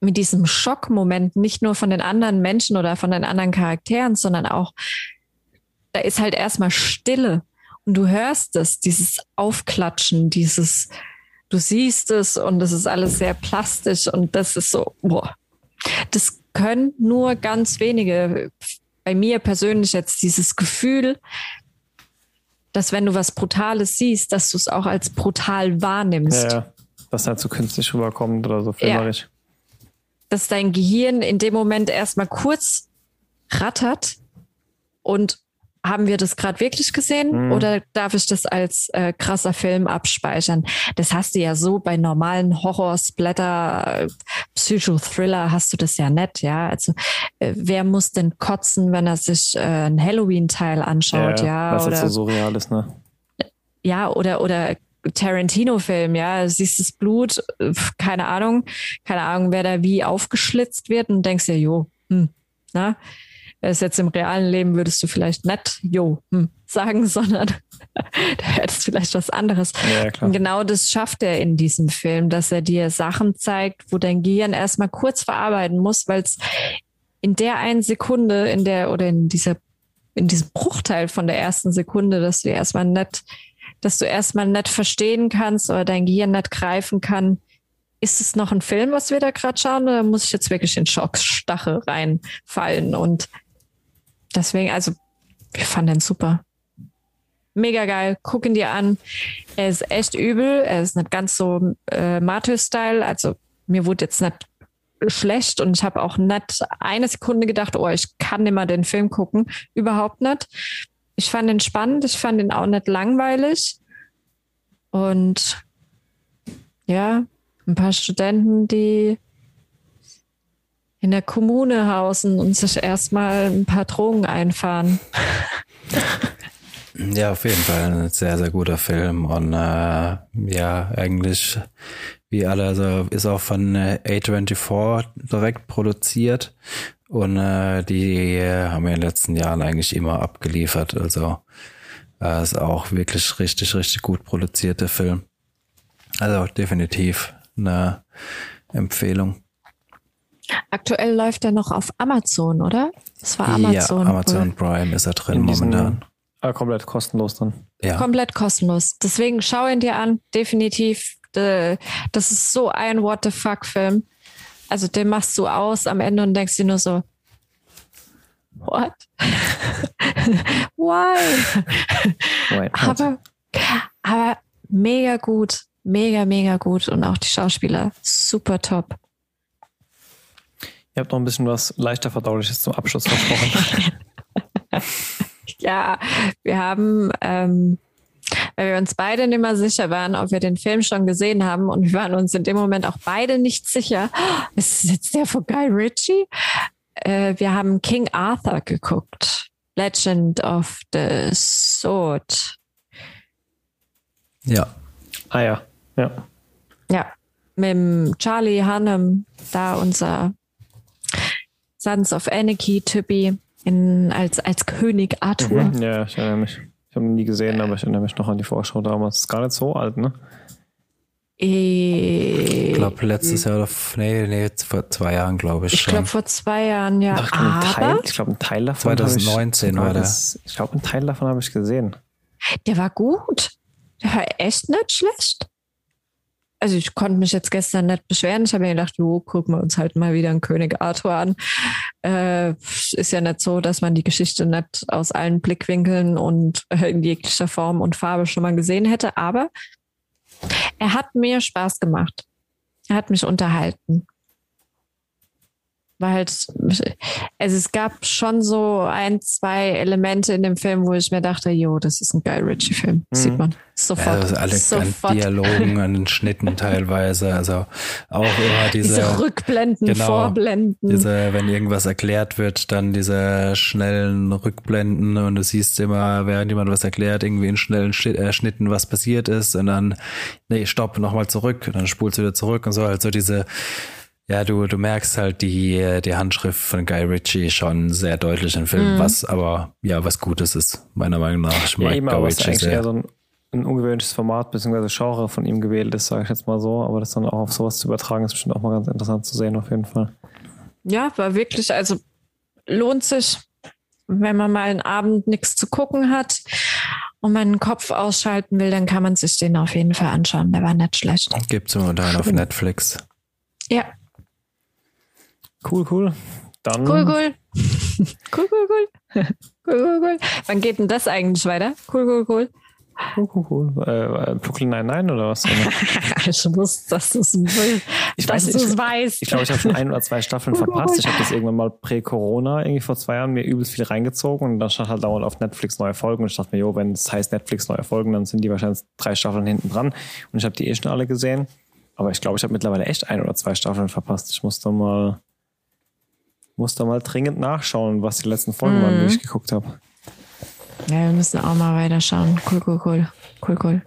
mit diesem Schockmoment, nicht nur von den anderen Menschen oder von den anderen Charakteren, sondern auch, da ist halt erstmal Stille und du hörst es, dieses Aufklatschen, dieses, du siehst es und es ist alles sehr plastisch und das ist so, boah, das können nur ganz wenige. Bei mir persönlich jetzt dieses Gefühl, dass wenn du was Brutales siehst, dass du es auch als brutal wahrnimmst. Ja, ja. Was halt so künstlich rüberkommt oder so filmerisch. Ja dass dein Gehirn in dem Moment erstmal kurz rattert und haben wir das gerade wirklich gesehen mhm. oder darf ich das als äh, krasser Film abspeichern? Das hast du ja so bei normalen Horror, Splatter, äh, Psychothriller hast du das ja nett, ja. Also äh, wer muss denn kotzen, wenn er sich äh, ein Halloween-Teil anschaut, ja? ja was oder, jetzt so surreal ist, ne? Ja, oder oder Tarantino-Film, ja, du siehst das Blut, keine Ahnung, keine Ahnung, wer da wie aufgeschlitzt wird und denkst dir, jo, hm, na, ist jetzt im realen Leben würdest du vielleicht nicht jo hm, sagen, sondern da hättest vielleicht was anderes. Ja. Und genau das schafft er in diesem Film, dass er dir Sachen zeigt, wo dein Gehirn erstmal kurz verarbeiten muss, weil es in der einen Sekunde, in der oder in dieser in diesem Bruchteil von der ersten Sekunde, dass du erstmal nicht dass du erstmal nicht verstehen kannst oder dein Gehirn nicht greifen kann, ist es noch ein Film, was wir da gerade schauen, oder muss ich jetzt wirklich in Schockstache reinfallen? Und deswegen, also, wir fanden den super. Mega geil, guck ihn dir an. Er ist echt übel, er ist nicht ganz so äh, Martyr-Style, also mir wurde jetzt nicht schlecht und ich habe auch nicht eine Sekunde gedacht, oh, ich kann mal den Film gucken. Überhaupt nicht ich fand ihn spannend, ich fand ihn auch nicht langweilig. Und ja, ein paar Studenten, die in der Kommune hausen und sich erstmal ein paar Drogen einfahren. Ja, auf jeden Fall ein sehr, sehr guter Film und äh, ja, eigentlich wie alle, also ist auch von äh, A24 direkt produziert und äh, die haben wir in den letzten Jahren eigentlich immer abgeliefert. Also äh, ist auch wirklich richtig, richtig gut produzierter Film. Also definitiv eine Empfehlung. Aktuell läuft er noch auf Amazon, oder? Das war Amazon. Ja, Amazon Prime ist er drin momentan. Ah, komplett kostenlos dann. Ja. Komplett kostenlos. Deswegen schau ihn dir an, definitiv. Äh, das ist so ein What the fuck Film. Also den machst du aus am Ende und denkst dir nur so, what? Why? Why aber, aber mega gut, mega, mega gut und auch die Schauspieler super top. Ihr habt noch ein bisschen was leichter verdauliches zum Abschluss versprochen. ja, wir haben ähm, weil wir uns beide nicht mehr sicher waren, ob wir den Film schon gesehen haben. Und wir waren uns in dem Moment auch beide nicht sicher. Ist es jetzt der von Guy Ritchie? Äh, wir haben King Arthur geguckt. Legend of the Sword. Ja. Ah ja. Ja. Ja, mit dem Charlie Hannem, da unser Sons of Anarchy-Typi als, als König Arthur. Mhm. Ja, ich erinnere mich. Ich habe ihn nie gesehen, aber ich erinnere mich noch an die Vorschau damals. Ist gar nicht so alt, ne? Ich glaube, letztes Jahr oder nee, nee, vor zwei Jahren, glaube ich. Ich glaube, vor zwei Jahren, ja. Ach, ein Teil, ich glaube, ein Teil davon. 2019 ich, war das. Ich glaube, ein Teil davon habe ich gesehen. Der war gut. Der war echt nicht schlecht. Also ich konnte mich jetzt gestern nicht beschweren. Ich habe mir gedacht, jo, gucken wir uns halt mal wieder einen König Arthur an. Äh, ist ja nicht so, dass man die Geschichte nicht aus allen Blickwinkeln und in jeglicher Form und Farbe schon mal gesehen hätte, aber er hat mir Spaß gemacht. Er hat mich unterhalten. War halt, also es gab schon so ein, zwei Elemente in dem Film, wo ich mir dachte, jo, das ist ein geil Ritchie-Film. Mhm. Sieht man sofort. Also alle sofort. Dialogen an den Schnitten teilweise, also auch immer diese, diese Rückblenden, genau, Vorblenden. Diese, wenn irgendwas erklärt wird, dann diese schnellen Rückblenden und du siehst immer, während jemand was erklärt, irgendwie in schnellen äh, Schnitten, was passiert ist und dann, nee, stopp, nochmal zurück und dann spulst du wieder zurück und so, also diese ja, du, du merkst halt die, die Handschrift von Guy Ritchie schon sehr deutlich im Film, mm. was aber ja was Gutes ist, meiner Meinung nach. Ich ja, eben, Guy aber Ritchie ist eher so ein, ein ungewöhnliches Format bzw. Genre von ihm gewählt ist, sage ich jetzt mal so. Aber das dann auch auf sowas zu übertragen, ist bestimmt auch mal ganz interessant zu sehen, auf jeden Fall. Ja, war wirklich, also lohnt sich, wenn man mal einen Abend nichts zu gucken hat und meinen Kopf ausschalten will, dann kann man sich den auf jeden Fall anschauen. Der war nicht schlecht. Gibt's momentan auf Netflix. Ja, Cool, cool. Dann cool, cool. cool, cool, cool. cool, cool, cool. Wann geht denn das eigentlich weiter? Cool, cool, cool. Cool, cool, cool. Äh, Brooklyn Nine-Nine oder was? ich wusste, dass du es ich weiß, ich, weißt. Ich glaube, ich habe schon ein oder zwei Staffeln verpasst. Ich habe das irgendwann mal prä-Corona, irgendwie vor zwei Jahren, mir übelst viel reingezogen und dann stand halt dauernd auf Netflix neue Folgen und ich dachte mir, jo, wenn es heißt Netflix neue Folgen, dann sind die wahrscheinlich drei Staffeln hinten dran und ich habe die eh schon alle gesehen. Aber ich glaube, ich habe mittlerweile echt ein oder zwei Staffeln verpasst. Ich muss da mal muss da mal dringend nachschauen, was die letzten Folgen mhm. waren, die ich geguckt habe. Ja, wir müssen auch mal weiterschauen. Cool, cool, cool. Cool, cool.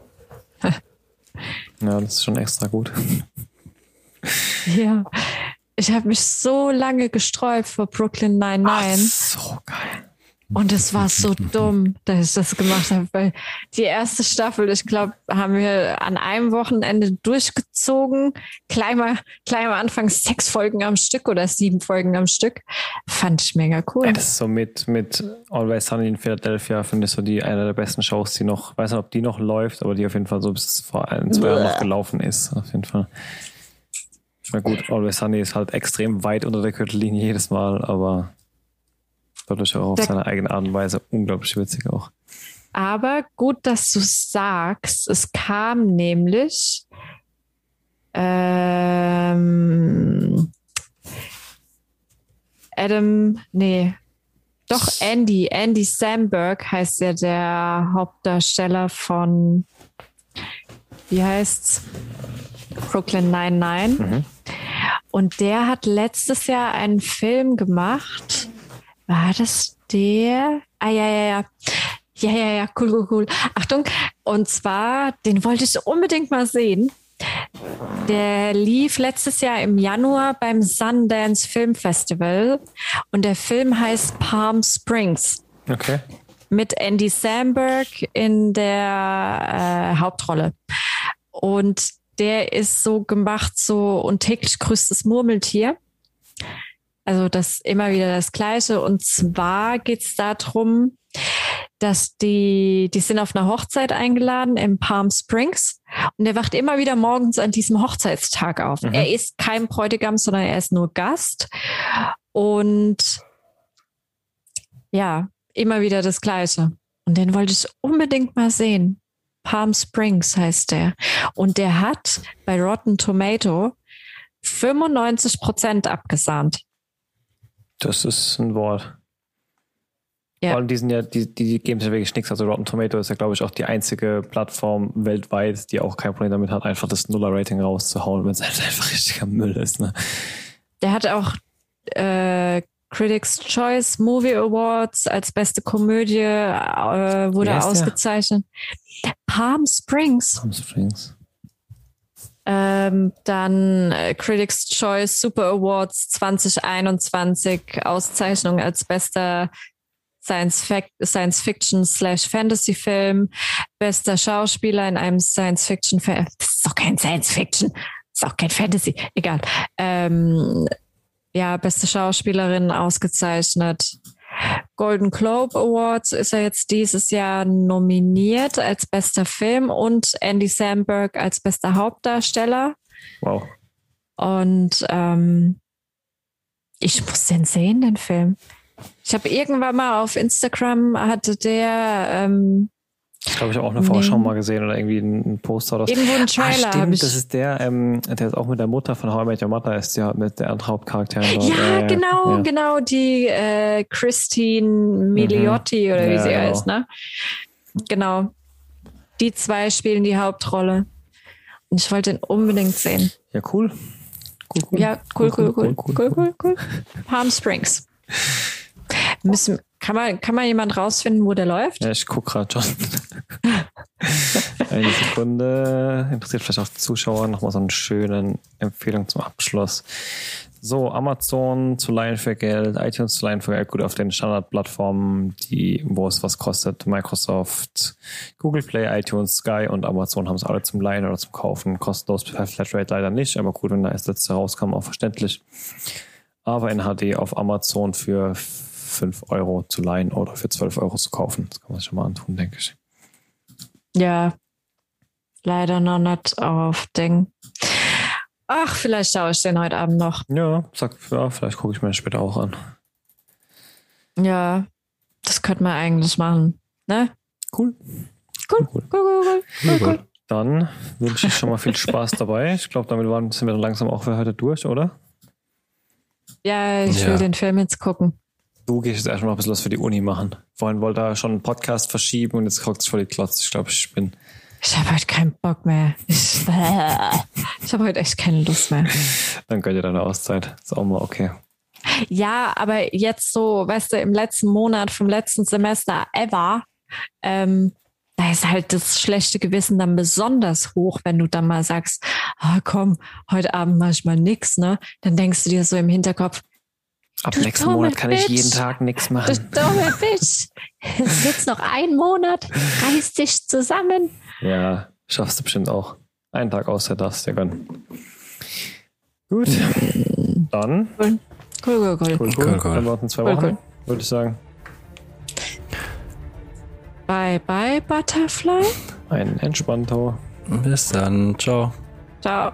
ja, das ist schon extra gut. ja. Ich habe mich so lange gesträubt vor Brooklyn 99. so geil. Und es war so dumm, dass ich das gemacht habe, weil die erste Staffel, ich glaube, haben wir an einem Wochenende durchgezogen. Gleich mal, gleich am Anfang sechs Folgen am Stück oder sieben Folgen am Stück. Fand ich mega cool. Ja, das ist so mit, mit Always Sunny in Philadelphia, finde ich so die eine der besten Shows, die noch, weiß nicht, ob die noch läuft, aber die auf jeden Fall so bis vor ein, zwei Jahren noch gelaufen ist. Auf jeden Fall. Ich meine, gut, Always Sunny ist halt extrem weit unter der Gürtellinie jedes Mal, aber dadurch auch auf da, seine eigene Art und Weise unglaublich witzig auch. Aber gut, dass du sagst. Es kam nämlich ähm, Adam, nee, doch Andy, Andy Samberg heißt ja der Hauptdarsteller von, wie heißt's? Brooklyn 99. Mhm. Und der hat letztes Jahr einen Film gemacht war das der? Ah, ja, ja, ja. Ja, ja, ja, cool, cool, cool. Achtung. Und zwar, den wollte ich unbedingt mal sehen. Der lief letztes Jahr im Januar beim Sundance Film Festival und der Film heißt Palm Springs. Okay. Mit Andy Samberg in der äh, Hauptrolle. Und der ist so gemacht, so und täglich grüßt das Murmeltier. Also das immer wieder das Gleiche. Und zwar geht es darum, dass die, die sind auf einer Hochzeit eingeladen in Palm Springs und er wacht immer wieder morgens an diesem Hochzeitstag auf. Mhm. Er ist kein Bräutigam, sondern er ist nur Gast. Und ja, immer wieder das Gleiche. Und den wollte ich unbedingt mal sehen. Palm Springs heißt der. Und der hat bei Rotten Tomato 95 Prozent abgesahnt. Das ist ein Wort. Ja. Vor allem, die sind ja, die, die geben sich ja wirklich nichts. Also Rotten Tomato ist ja, glaube ich, auch die einzige Plattform weltweit, die auch kein Problem damit hat, einfach das Nuller-Rating rauszuhauen, wenn es halt einfach richtiger Müll ist. Ne? Der hat auch äh, Critics Choice Movie Awards als beste Komödie äh, wurde ausgezeichnet. Der? Palm Springs. Palm Springs. Ähm, dann äh, Critics Choice Super Awards 2021 Auszeichnung als bester Science, Fac Science Fiction slash Fantasy Film, bester Schauspieler in einem Science Fiction Film. Das ist doch kein Science Fiction, das ist auch kein Fantasy, egal. Ähm, ja, beste Schauspielerin ausgezeichnet. Golden Globe Awards ist er jetzt dieses Jahr nominiert als bester Film und Andy Samberg als bester Hauptdarsteller. Wow. Und ähm, ich muss den sehen, den Film. Ich habe irgendwann mal auf Instagram hatte der ähm, ich glaube, ich habe auch eine Vorschau mal gesehen oder irgendwie ein Poster oder so. Irgendwo ein Trailer. Ah, stimmt, das ist der, ähm, der ist auch mit der Mutter von How I Met Your Mother ist ja mit der andere Hauptcharakterin dort. Ja, äh, genau, ja. genau, die äh, Christine Miliotti mhm. oder wie ja, sie genau. heißt, ne? Genau. Die zwei spielen die Hauptrolle. Und ich wollte ihn unbedingt sehen. Ja, cool. Cool, cool. Ja, cool, cool, cool, cool, cool, cool, cool. Palm Springs. Müssen, kann man, kann man jemand rausfinden, wo der läuft? Ja, ich gucke gerade schon. eine Sekunde. Interessiert vielleicht auch Zuschauer nochmal so eine schöne Empfehlung zum Abschluss. So, Amazon zu leihen für Geld, iTunes zu leihen für Geld, gut auf den Standardplattformen, die, wo es was kostet, Microsoft, Google Play, iTunes, Sky und Amazon haben es alle zum Leihen oder zum Kaufen. Kostenlos per Flatrate leider nicht, aber gut, wenn da erst letzte rauskommen, auch verständlich. Aber in HD auf Amazon für 5 Euro zu leihen oder für 12 Euro zu kaufen. Das kann man sich schon mal antun, denke ich. Ja, leider noch nicht auf Ding. Ach, vielleicht schaue ich den heute Abend noch. Ja, sag, ja vielleicht gucke ich mir den später auch an. Ja, das könnte man eigentlich machen. Ne? Cool. Cool, cool, cool, cool, cool, cool. Dann wünsche ich schon mal viel Spaß dabei. Ich glaube, damit waren, sind wir dann langsam auch für heute durch, oder? Ja, ich ja. will den Film jetzt gucken. Du gehst jetzt erstmal noch ein bisschen was für die Uni machen. Vorhin wollte er schon einen Podcast verschieben und jetzt guckt sich vor die Klotz. Ich glaube, ich bin. Ich habe heute keinen Bock mehr. Ich, ich habe heute echt keine Lust mehr. Dann gönnt ihr deine Auszeit. Ist auch mal okay. Ja, aber jetzt so, weißt du, im letzten Monat vom letzten Semester ever, ähm, da ist halt das schlechte Gewissen dann besonders hoch, wenn du dann mal sagst, ah, komm, heute Abend mach ich mal nix, ne? Dann denkst du dir so im Hinterkopf, Ab du nächsten Monat kann Bitch. ich jeden Tag nichts machen. Du dumme Bitch. Jetzt noch ein Monat. Reiß dich zusammen. Ja, schaffst du bestimmt auch. Einen Tag außer das, der gönnen. Gut. Dann. Cool. Cool, cool, cool. cool, cool. cool, Dann in zwei cool, Wochen, cool. würde ich sagen. Bye, bye, Butterfly. Ein entspannter. Bis dann. Ciao. Ciao.